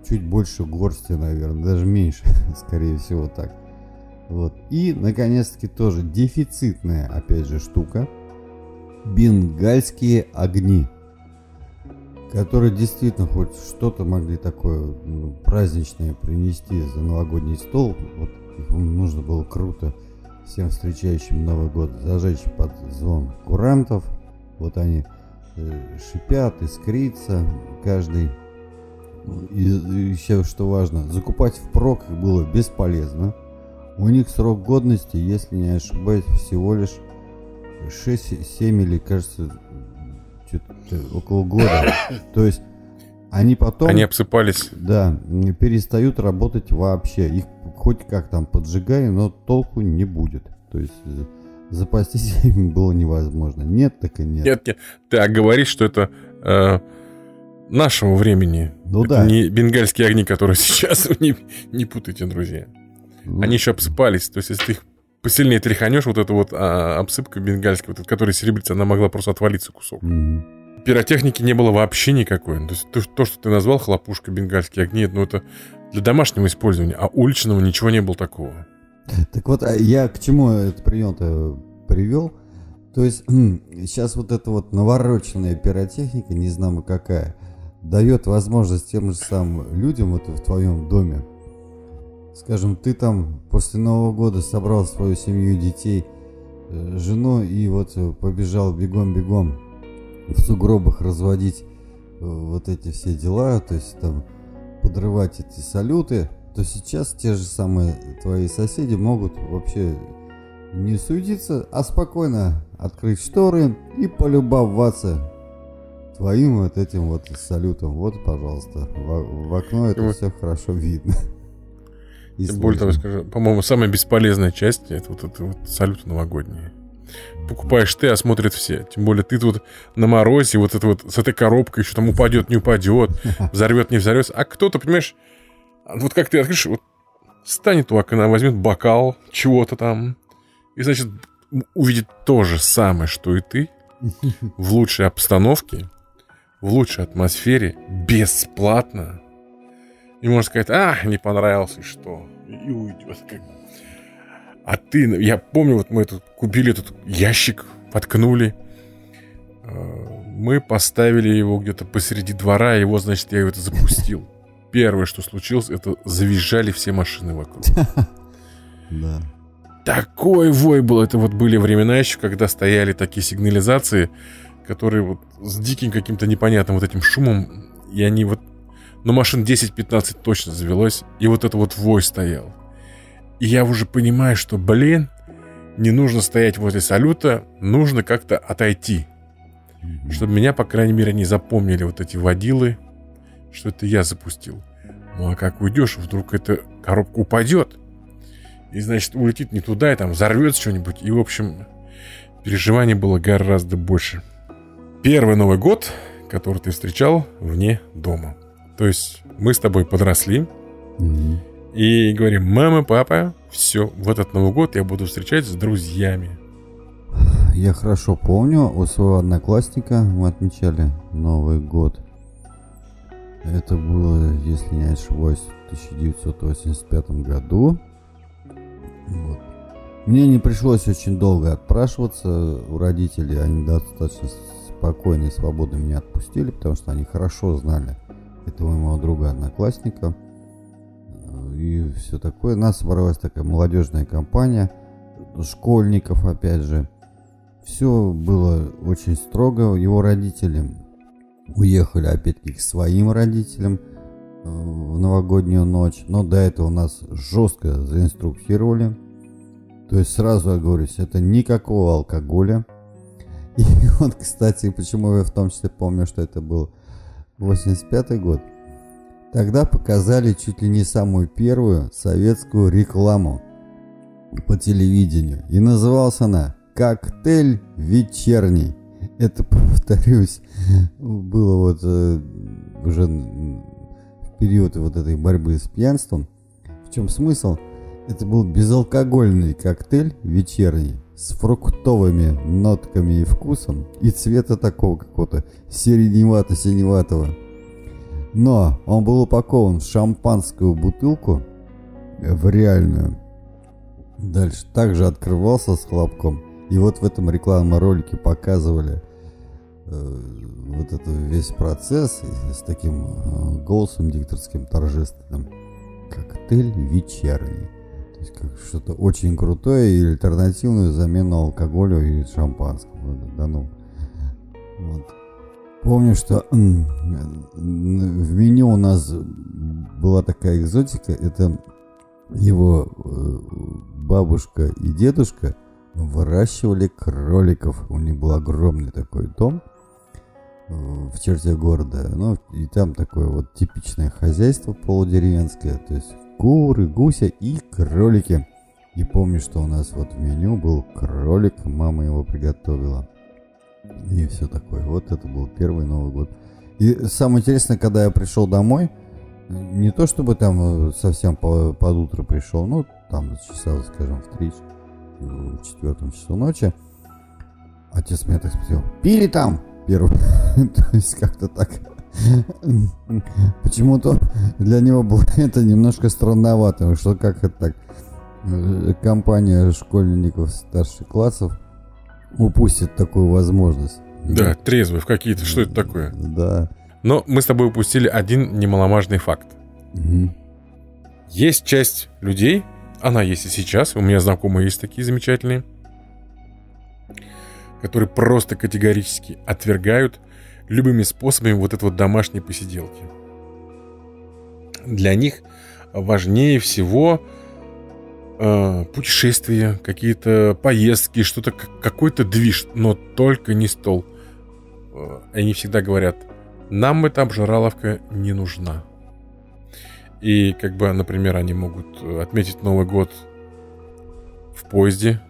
Чуть больше горсти, наверное, даже меньше, скорее всего так. Вот. И, наконец-таки, тоже дефицитная, опять же, штука. Бенгальские огни. Которые действительно хоть что-то могли такое ну, праздничное принести за новогодний стол. Вот нужно было круто всем встречающим Новый год зажечь под звон курантов. Вот они э, шипят, искрится каждый. И, еще что важно, закупать впрок их было бесполезно. У них срок годности, если не ошибаюсь, всего лишь 6-7 или, кажется, около года. То есть они потом... Они обсыпались. Да, перестают работать вообще. Их хоть как там поджигай, но толку не будет. То есть запастись им было невозможно. Нет, так и нет. Нет, нет. Ты а говоришь, что это э, нашего времени. Ну это да. Не бенгальские огни, которые сейчас, не, не путайте, друзья. Ну, Они еще обсыпались. То есть, если ты их посильнее тряханешь, вот эта вот а, обсыпка бенгальская, вот эта, которая серебрится, она могла просто отвалиться кусок. Mm-hmm пиротехники не было вообще никакой. То есть то, то, что ты назвал хлопушка, бенгальские огни, ну это для домашнего использования, а уличного ничего не было такого. Так вот, а я к чему этот прием-то привел? То есть сейчас вот эта вот навороченная пиротехника, не знаю какая, дает возможность тем же самым людям вот в твоем доме, скажем, ты там после Нового года собрал свою семью детей, э, жену и вот побежал бегом-бегом в сугробах разводить э, вот эти все дела, то есть там подрывать эти салюты, то сейчас те же самые твои соседи могут вообще не суетиться, а спокойно открыть шторы и полюбоваться твоим вот этим вот салютом. Вот, пожалуйста, в, в окно это все хорошо видно. Тем более того, скажу, по-моему, самая бесполезная часть это вот это вот салют новогодний. Покупаешь ты, а смотрят все. Тем более ты тут на морозе, вот это вот с этой коробкой еще там упадет, не упадет, взорвет, не взорвется. А кто-то, понимаешь, вот как ты открываешь, вот станет у окна, возьмет бокал чего-то там, и, значит, увидит то же самое, что и ты, в лучшей обстановке, в лучшей атмосфере, бесплатно. И можно сказать, а, не понравился, и что? И уйдет. А ты, я помню, вот мы тут купили этот ящик, воткнули. Э, мы поставили его где-то посреди двора, его, значит, я его это запустил. Первое, что случилось, это завизжали все машины вокруг. Да. Такой вой был. Это вот были времена еще, когда стояли такие сигнализации, которые вот с диким каким-то непонятным вот этим шумом, и они вот... Ну, машин 10-15 точно завелось, и вот это вот вой стоял. И я уже понимаю, что, блин, не нужно стоять возле салюта, нужно как-то отойти. Чтобы меня, по крайней мере, не запомнили вот эти водилы, что это я запустил. Ну а как уйдешь, вдруг эта коробка упадет. И, значит, улетит не туда, и там взорвется что-нибудь. И, в общем, переживаний было гораздо больше. Первый Новый год, который ты встречал вне дома. То есть мы с тобой подросли. Mm-hmm. И говорим, мама, папа, все, в этот Новый год я буду встречать с друзьями. Я хорошо помню, у своего одноклассника мы отмечали Новый год. Это было, если не ошибаюсь, в 1985 году. Вот. Мне не пришлось очень долго отпрашиваться у родителей. Они достаточно спокойно и свободно меня отпустили, потому что они хорошо знали этого моего друга-одноклассника и все такое. У нас собралась такая молодежная компания, школьников опять же. Все было очень строго. Его родители уехали опять-таки к своим родителям э, в новогоднюю ночь. Но до этого нас жестко заинструктировали. То есть сразу оговорюсь, это никакого алкоголя. И вот, кстати, почему я в том числе помню, что это был 85 год – Тогда показали чуть ли не самую первую советскую рекламу по телевидению. И называлась она «Коктейль вечерний». Это, повторюсь, было вот э, уже в период вот этой борьбы с пьянством. В чем смысл? Это был безалкогольный коктейль вечерний с фруктовыми нотками и вкусом и цвета такого какого-то сиреневато-синеватого. Но он был упакован в шампанскую бутылку, в реальную. Дальше также открывался с хлопком. И вот в этом рекламном ролике показывали э, вот этот весь процесс с таким э, голосом дикторским торжественным. Коктейль вечерний. То есть как что-то очень крутое и альтернативную замену алкоголю и шампанскому. Да ну. Вот. Помню, что в меню у нас была такая экзотика. Это его э, бабушка и дедушка выращивали кроликов. У них был огромный такой дом э, в черте города. Ну, и там такое вот типичное хозяйство полудеревенское. То есть куры, гуся и кролики. И помню, что у нас вот в меню был кролик, мама его приготовила. И все такое. Вот это был первый Новый год. И самое интересное, когда я пришел домой, не то чтобы там э, совсем по, под утро пришел, ну, там часа, скажем, в три, в четвертом часу ночи, отец меня так спросил, пили там? Первый. то есть как-то так. Почему-то для него было это немножко странновато, что как это так, э, компания школьников старших классов упустит такую возможность. Да, трезвый в какие-то. Что это такое? Да. Но мы с тобой упустили один немаловажный факт. Угу. Есть часть людей, она есть и сейчас, у меня знакомые есть такие замечательные, которые просто категорически отвергают любыми способами вот это вот домашние посиделки. Для них важнее всего э, путешествия, какие-то поездки, что-то, какой-то движ, но только не стол. э, они всегда говорят, нам эта обжираловка не нужна. И как бы, например, они могут отметить Новый год в поезде,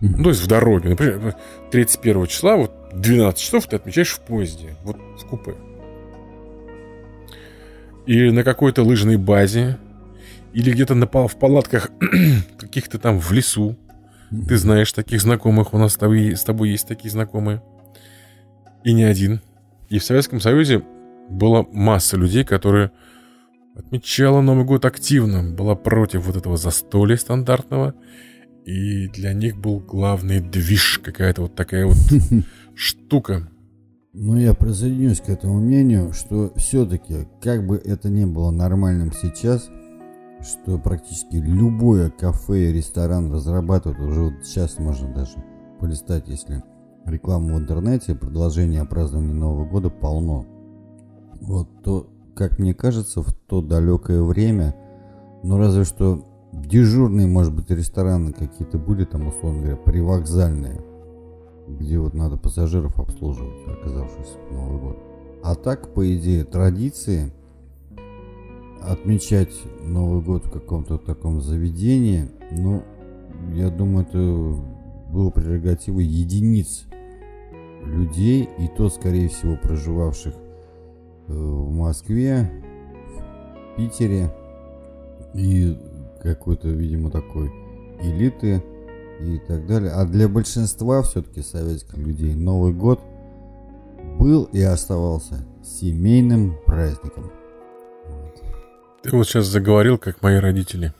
mm-hmm. ну, то есть в дороге. Например, 31 числа, вот 12 часов ты отмечаешь в поезде, вот в купе. Или на какой-то лыжной базе, или где-то на, в палатках каких-то там в лесу. Ты знаешь таких знакомых, у нас с тобой, с тобой есть такие знакомые. И не один. И в Советском Союзе была масса людей, которые отмечала Новый год активно, была против вот этого застолья стандартного. И для них был главный движ, какая-то вот такая вот штука. Ну, я присоединюсь к этому мнению, что все-таки, как бы это ни было нормальным сейчас, что практически любое кафе и ресторан разрабатывают, уже вот сейчас можно даже полистать, если рекламу в интернете, предложения о праздновании Нового года полно. Вот то, как мне кажется, в то далекое время, ну разве что дежурные, может быть, рестораны какие-то были там, условно говоря, привокзальные, где вот надо пассажиров обслуживать, оказавшись в Новый год. А так, по идее, традиции отмечать Новый год в каком-то таком заведении, ну, я думаю, это было прерогативой единиц людей, и то, скорее всего, проживавших э, в Москве, в Питере, и какой-то, видимо, такой элиты и так далее. А для большинства все-таки советских людей Новый год был и оставался семейным праздником. Ты вот сейчас заговорил, как мои родители.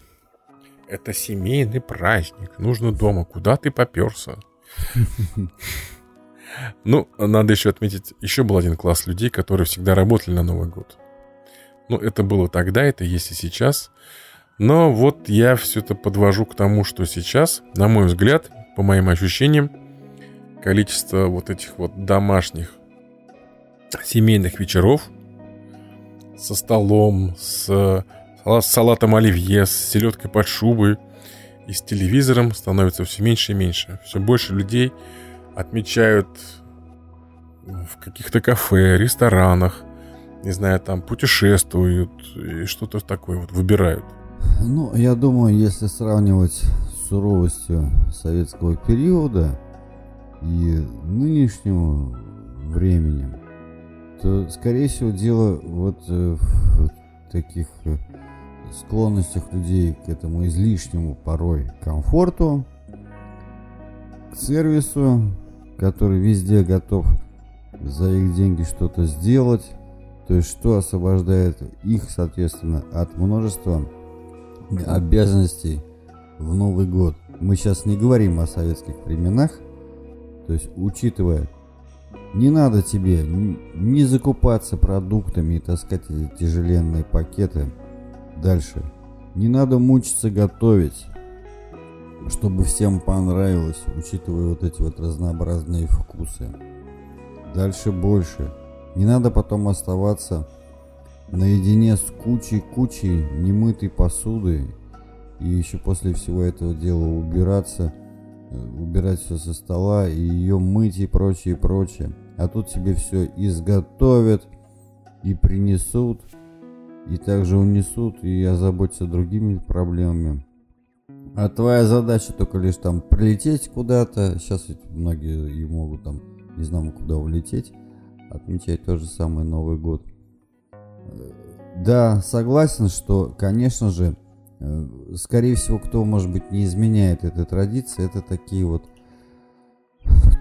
Это семейный праздник. Нужно дома. Куда ты поперся? Ну, надо еще отметить, еще был один класс людей, которые всегда работали на Новый год. Ну, это было тогда, это есть и сейчас. Но вот я все это подвожу к тому, что сейчас, на мой взгляд, по моим ощущениям, количество вот этих вот домашних семейных вечеров со столом, с салатом оливье, с селедкой под шубой и с телевизором становится все меньше и меньше. Все больше людей отмечают в каких-то кафе, ресторанах, не знаю, там путешествуют и что-то такое вот выбирают. Ну, я думаю, если сравнивать с суровостью советского периода и нынешнего времени, то, скорее всего, дело вот э, в таких э, склонностях людей к этому излишнему порой комфорту, к сервису, который везде готов за их деньги что-то сделать, то есть что освобождает их, соответственно, от множества обязанностей в Новый год. Мы сейчас не говорим о советских временах, то есть учитывая, не надо тебе не закупаться продуктами и таскать эти тяжеленные пакеты дальше. Не надо мучиться готовить, чтобы всем понравилось, учитывая вот эти вот разнообразные вкусы. Дальше больше. Не надо потом оставаться наедине с кучей-кучей немытой посуды и еще после всего этого дела убираться, убирать все со стола и ее мыть и прочее, прочее. А тут тебе все изготовят и принесут, и также унесут, и озаботятся другими проблемами. А твоя задача только лишь там прилететь куда-то. Сейчас ведь многие и могут там, не знаю, куда улететь, отмечать тот же самый Новый год. Да, согласен, что, конечно же, э, скорее всего, кто, может быть, не изменяет этой традиции, это такие вот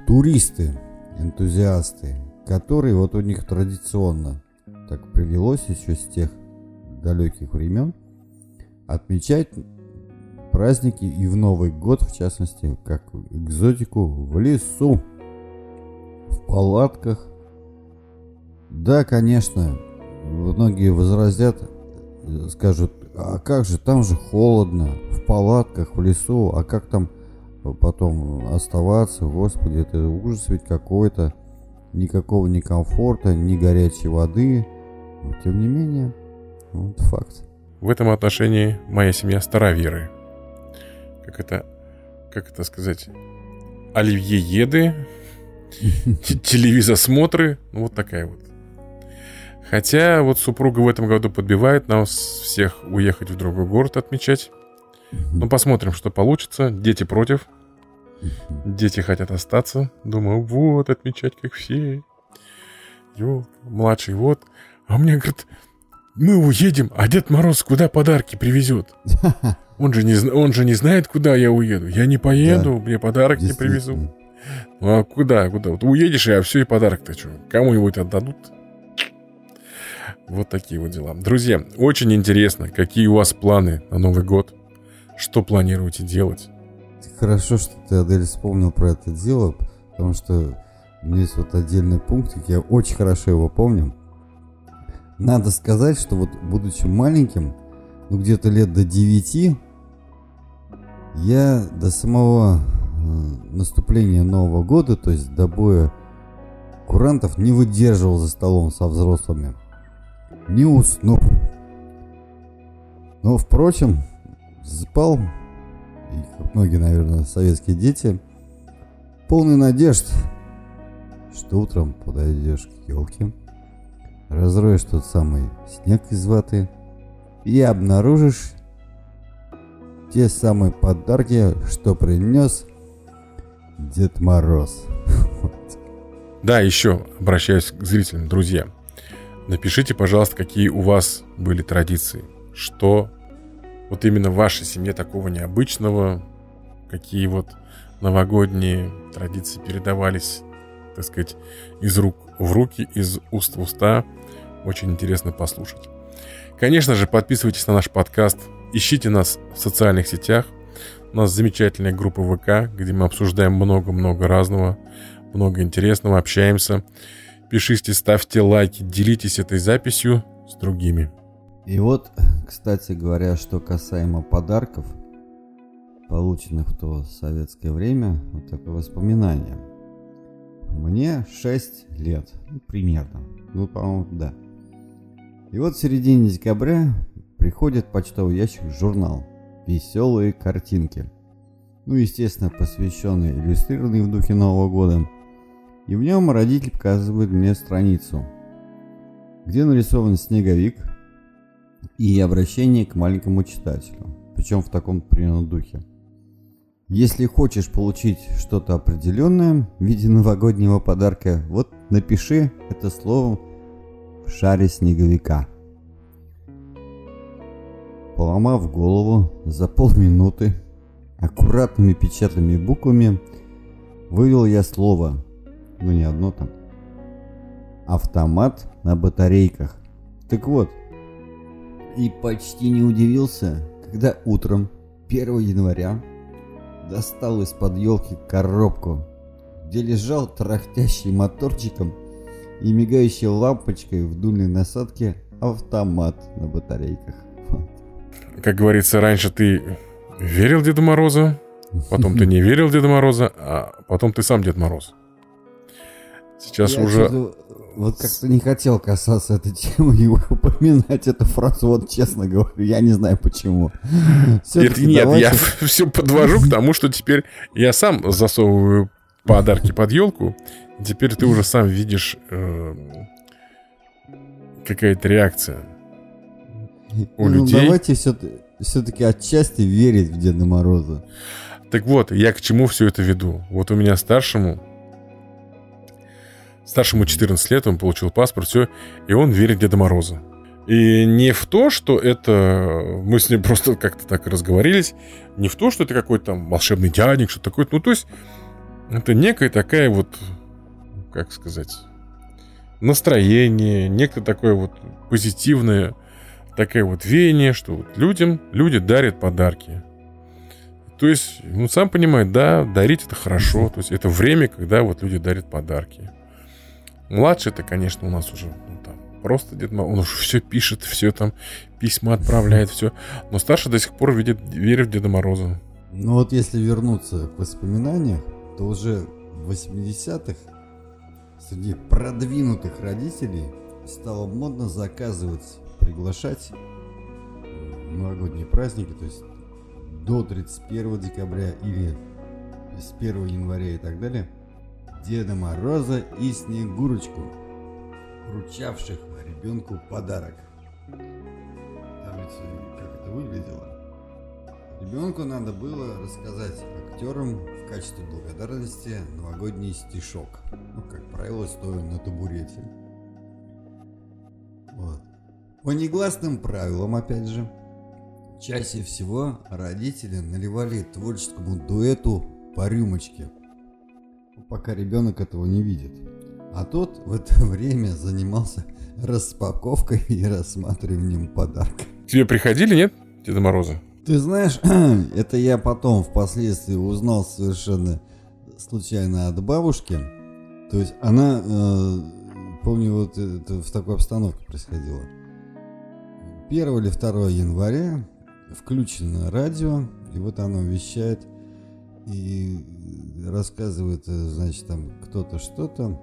туристы, энтузиасты, которые вот у них традиционно так привелось еще с тех далеких времен отмечать праздники и в Новый год, в частности, как экзотику в лесу, в палатках. Да, конечно, многие возразят, скажут, а как же, там же холодно, в палатках, в лесу, а как там потом оставаться, господи, это ужас ведь какой-то, никакого ни комфорта, ни горячей воды, но тем не менее, вот факт. В этом отношении моя семья староверы. Как это, как это сказать, оливьееды, телевизосмотры. Ну, вот такая вот. Хотя вот супруга в этом году подбивает нас всех уехать в другой город отмечать. Ну, посмотрим, что получится. Дети против. Дети хотят остаться. Думаю, вот, отмечать как все. Ёлка, младший вот. А мне говорит, мы уедем, а Дед Мороз куда подарки привезет? Он же не, он же не знает, куда я уеду. Я не поеду, да, мне подарок не привезу. Ну а куда, куда? Вот уедешь, а все, и подарок-то что? Кому-нибудь отдадут? Вот такие вот дела. Друзья, очень интересно, какие у вас планы на Новый год? Что планируете делать? Хорошо, что ты, Адель, вспомнил про это дело, потому что у меня есть вот отдельный пунктик, я очень хорошо его помню. Надо сказать, что вот будучи маленьким, ну где-то лет до 9, я до самого э, наступления Нового года, то есть до боя курантов, не выдерживал за столом со взрослыми. Не уснув. Но, впрочем, спал, и, как многие, наверное, советские дети, полный надежд, что утром подойдешь к елке, разроешь тот самый снег из ваты и обнаружишь те самые подарки, что принес Дед Мороз. Да, еще обращаюсь к зрителям, друзья. Напишите, пожалуйста, какие у вас были традиции. Что вот именно в вашей семье такого необычного, какие вот новогодние традиции передавались, так сказать, из рук в руки, из уст в уста. Очень интересно послушать. Конечно же, подписывайтесь на наш подкаст, ищите нас в социальных сетях. У нас замечательная группа ВК, где мы обсуждаем много-много разного, много интересного, общаемся. Пишите, ставьте лайки, делитесь этой записью с другими. И вот, кстати говоря, что касаемо подарков, полученных в то советское время, вот такое воспоминание. Мне 6 лет, ну, примерно. Ну, по-моему, да. И вот в середине декабря приходит почтовый ящик журнал «Веселые картинки». Ну, естественно, посвященный иллюстрированный в духе Нового года. И в нем родитель показывает мне страницу, где нарисован снеговик и обращение к маленькому читателю, причем в таком примерно духе. Если хочешь получить что-то определенное в виде новогоднего подарка, вот напиши это словом в шаре снеговика. Поломав голову за полминуты, аккуратными печатными буквами вывел я слово, ну не одно там, автомат на батарейках. Так вот, и почти не удивился, когда утром 1 января достал из-под елки коробку, где лежал трахтящий моторчиком и мигающей лампочкой в дульной насадке автомат на батарейках. Как говорится, раньше ты верил Деду Морозу, потом ты не верил Деду Мороза, а потом ты сам Дед Мороз. Сейчас Я уже... Вот как-то не хотел касаться этой темы и упоминать эту фразу, вот честно говорю, я не знаю почему. Нет, нет, я все подвожу к тому, что теперь я сам засовываю подарки под елку, теперь ты уже сам видишь э, какая-то реакция у ну, людей. Давайте все-таки отчасти верить в Деда Мороза. Так вот, я к чему все это веду? Вот у меня старшему Старшему 14 лет, он получил паспорт, все, и он верит Деда Мороза. И не в то, что это... Мы с ним просто как-то так разговорились. Не в то, что это какой-то там волшебный дядник, что такое. Ну, то есть, это некая такая вот... Как сказать? Настроение, некое такое вот позитивное такое вот веяние, что вот людям, люди дарят подарки. То есть, ну, сам понимает, да, дарить это хорошо. То есть, это время, когда вот люди дарят подарки. Младший-то, конечно, у нас уже ну, там, просто Дед Мороз. Он уже все пишет, все там, письма отправляет, все. Но старший до сих пор видит, верит в Деда Мороза. Ну вот если вернуться к воспоминаниям, то уже в 80-х среди продвинутых родителей стало модно заказывать, приглашать новогодние праздники, то есть до 31 декабря или с 1 января и так далее – Деда Мороза и Снегурочку, вручавших ребенку подарок. Там ведь как это выглядело. Ребенку надо было рассказать актерам в качестве благодарности новогодний стишок. Ну, как правило, стоя на табурете. Вот. По негласным правилам, опять же, чаще всего родители наливали творческому дуэту по рюмочке, пока ребенок этого не видит. А тот в это время занимался распаковкой и рассматриванием подарка. Тебе приходили, нет, Деда Мороза? Ты знаешь, это я потом впоследствии узнал совершенно случайно от бабушки. То есть она, э, помню, вот это в такой обстановке происходило. 1 или 2 января включено радио, и вот оно вещает и рассказывает, э, значит, там кто-то что-то.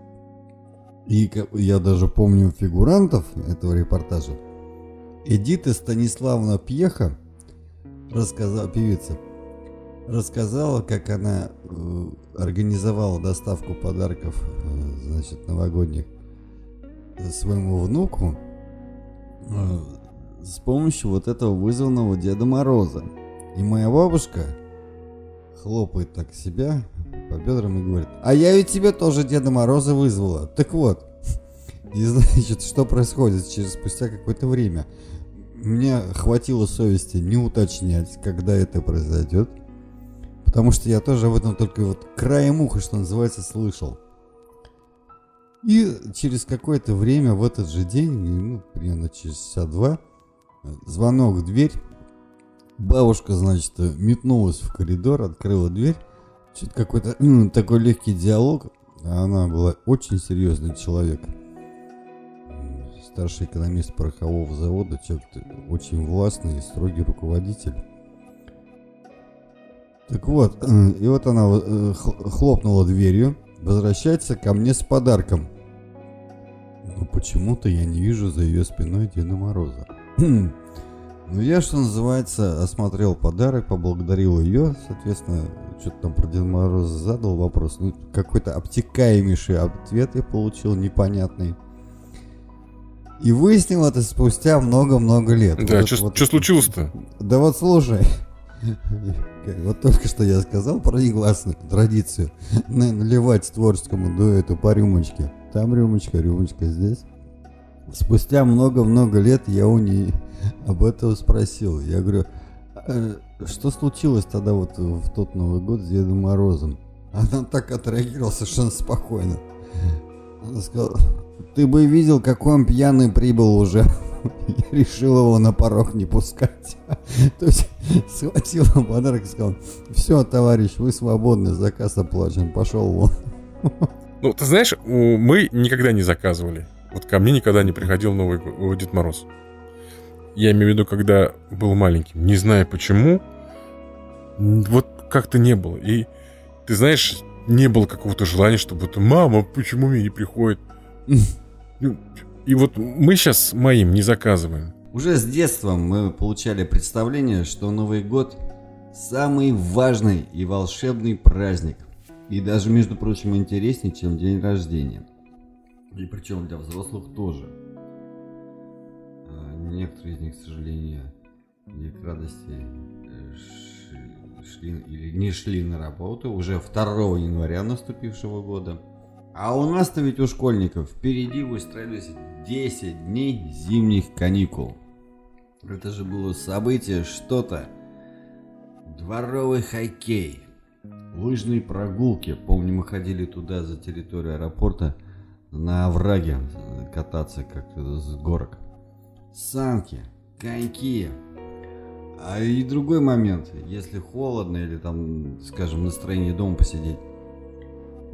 И я даже помню фигурантов этого репортажа. Эдита Станиславовна Пьеха, рассказала, певица, рассказала, как она э, организовала доставку подарков, э, значит, новогодних своему внуку с помощью вот этого вызванного Деда Мороза. И моя бабушка хлопает так себя по бедрам и говорит, а я ведь тебе тоже Деда Мороза вызвала. Так вот, и значит, что происходит через спустя какое-то время? Мне хватило совести не уточнять, когда это произойдет. Потому что я тоже об этом только вот краем уха, что называется, слышал. И через какое-то время в этот же день, ну, примерно через часа два, звонок в дверь. Бабушка, значит, метнулась в коридор, открыла дверь. Что-то какой-то ну, такой легкий диалог. Она была очень серьезный человек. Старший экономист порохового завода, человек очень властный и строгий руководитель. Так вот, и вот она э, хлопнула дверью, возвращается ко мне с подарком. Но почему-то я не вижу за ее спиной Деда Мороза. Ну, я, что называется, осмотрел подарок, поблагодарил ее, соответственно, что-то там про Деда Мороза задал вопрос. Ну, какой-то обтекаемейший ответ я получил, непонятный. И выяснил это спустя много-много лет. Да, вот что вот, случилось-то? Да вот слушай. Вот только что я сказал про негласную традицию наливать творческому дуэту по рюмочке. Там рюмочка, рюмочка здесь. Спустя много-много лет я у нее об этом спросил. Я говорю, а что случилось тогда вот в тот Новый год с Дедом Морозом? Она так отреагировала совершенно спокойно. Она сказала, ты бы видел, какой он пьяный прибыл уже. Я решил его на порог не пускать. То есть схватил подарок и сказал, все, товарищ, вы свободны, заказ оплачен, пошел вон. Ну, ты знаешь, мы никогда не заказывали. Вот ко мне никогда не приходил новый Дед Мороз. Я имею в виду, когда был маленьким. Не знаю почему, вот как-то не было. И ты знаешь, не было какого-то желания, чтобы это мама, почему мне не приходит? Ну, и вот мы сейчас моим не заказываем. Уже с детства мы получали представление, что Новый год самый важный и волшебный праздник. И даже, между прочим, интереснее, чем день рождения. И причем для взрослых тоже. Некоторые из них, к сожалению, не к радости э, шли или не шли на работу уже 2 января наступившего года. А у нас-то ведь у школьников впереди выстроились 10 дней зимних каникул. Это же было событие что-то. Дворовый хоккей, лыжные прогулки. Помню, мы ходили туда за территорию аэропорта на овраге кататься как с горок. Санки, коньки. А и другой момент, если холодно или там, скажем, настроение дома посидеть.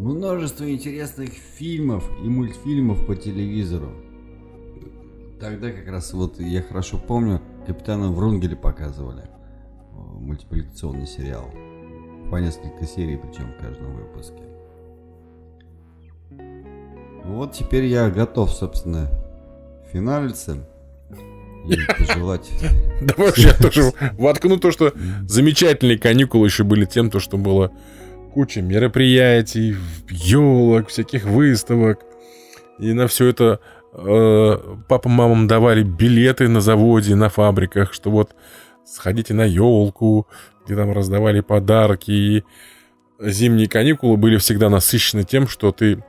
Множество интересных фильмов и мультфильмов по телевизору. Тогда как раз вот я хорошо помню, Капитана Врунгеля показывали. Мультипликационный сериал. По несколько серий, причем в каждом выпуске. Вот теперь я готов, собственно, финалиться пожелать... Давай я тоже воткну то, что замечательные каникулы еще были тем, то, что было куча мероприятий, елок, всяких выставок. И на все это э, папам, мамам давали билеты на заводе, на фабриках, что вот сходите на елку, где там раздавали подарки. И зимние каникулы были всегда насыщены тем, что ты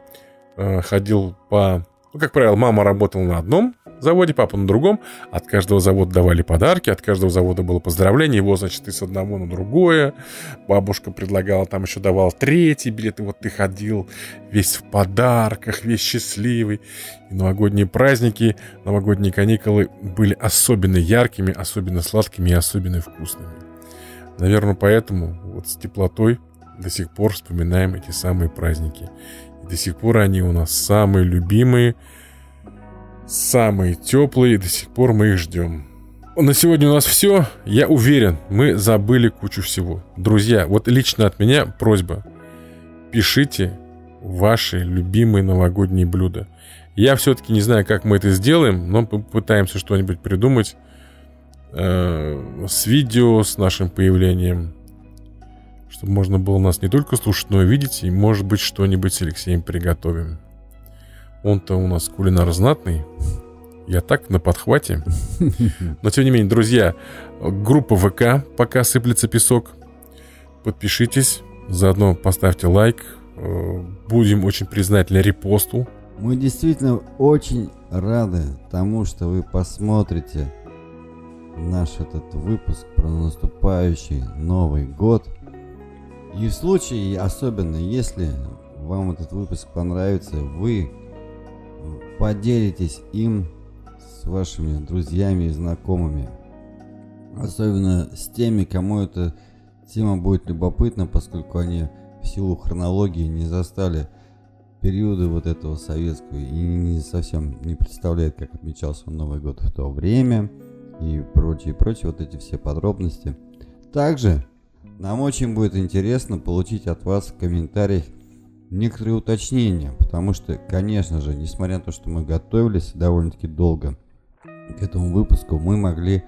э, ходил по... Ну, как правило, мама работала на одном заводе, папа на другом. От каждого завода давали подарки, от каждого завода было поздравление. Его, значит, ты с одного на другое. Бабушка предлагала, там еще давал третий билет. И вот ты ходил весь в подарках, весь счастливый. И новогодние праздники, новогодние каникулы были особенно яркими, особенно сладкими и особенно вкусными. Наверное, поэтому вот с теплотой до сих пор вспоминаем эти самые праздники. И до сих пор они у нас самые любимые, самые теплые, до сих пор мы их ждем. На сегодня у нас все. Я уверен, мы забыли кучу всего. Друзья, вот лично от меня просьба. Пишите ваши любимые новогодние блюда. Я все-таки не знаю, как мы это сделаем, но попытаемся что-нибудь придумать э, с видео, с нашим появлением. Чтобы можно было нас не только слушать, но и видеть. И, может быть, что-нибудь с Алексеем приготовим. Он-то у нас кулинар знатный. Я так на подхвате. Но тем не менее, друзья, группа ВК «Пока сыплется песок». Подпишитесь, заодно поставьте лайк. Э, будем очень признательны репосту. Мы действительно очень рады тому, что вы посмотрите наш этот выпуск про наступающий Новый год. И в случае, особенно если вам этот выпуск понравится, вы поделитесь им с вашими друзьями и знакомыми. Особенно с теми, кому эта тема будет любопытна, поскольку они в силу хронологии не застали периоды вот этого советского и не совсем не представляют, как отмечался Новый год в то время и прочие, прочие, вот эти все подробности. Также нам очень будет интересно получить от вас в комментариях некоторые уточнения, потому что, конечно же, несмотря на то, что мы готовились довольно-таки долго к этому выпуску, мы могли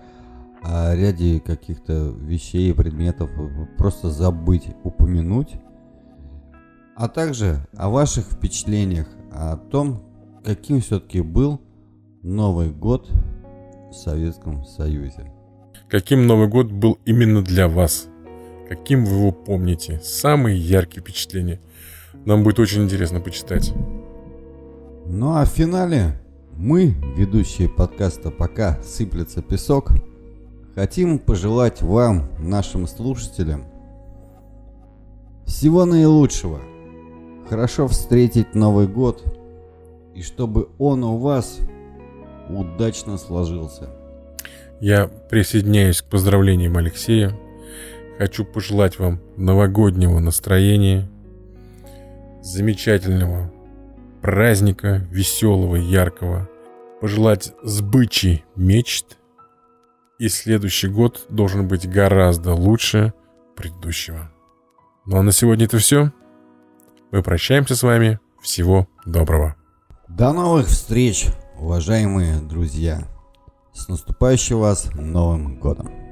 о ряде каких-то вещей и предметов просто забыть упомянуть, а также о ваших впечатлениях, о том, каким все-таки был Новый год в Советском Союзе. Каким Новый год был именно для вас? Каким вы его помните? Самые яркие впечатления – нам будет очень интересно почитать. Ну а в финале мы, ведущие подкаста «Пока сыплется песок», хотим пожелать вам, нашим слушателям, всего наилучшего. Хорошо встретить Новый год и чтобы он у вас удачно сложился. Я присоединяюсь к поздравлениям Алексея. Хочу пожелать вам новогоднего настроения, замечательного праздника, веселого, яркого. Пожелать сбычи мечт. И следующий год должен быть гораздо лучше предыдущего. Ну а на сегодня это все. Мы прощаемся с вами. Всего доброго. До новых встреч, уважаемые друзья. С наступающим вас Новым Годом!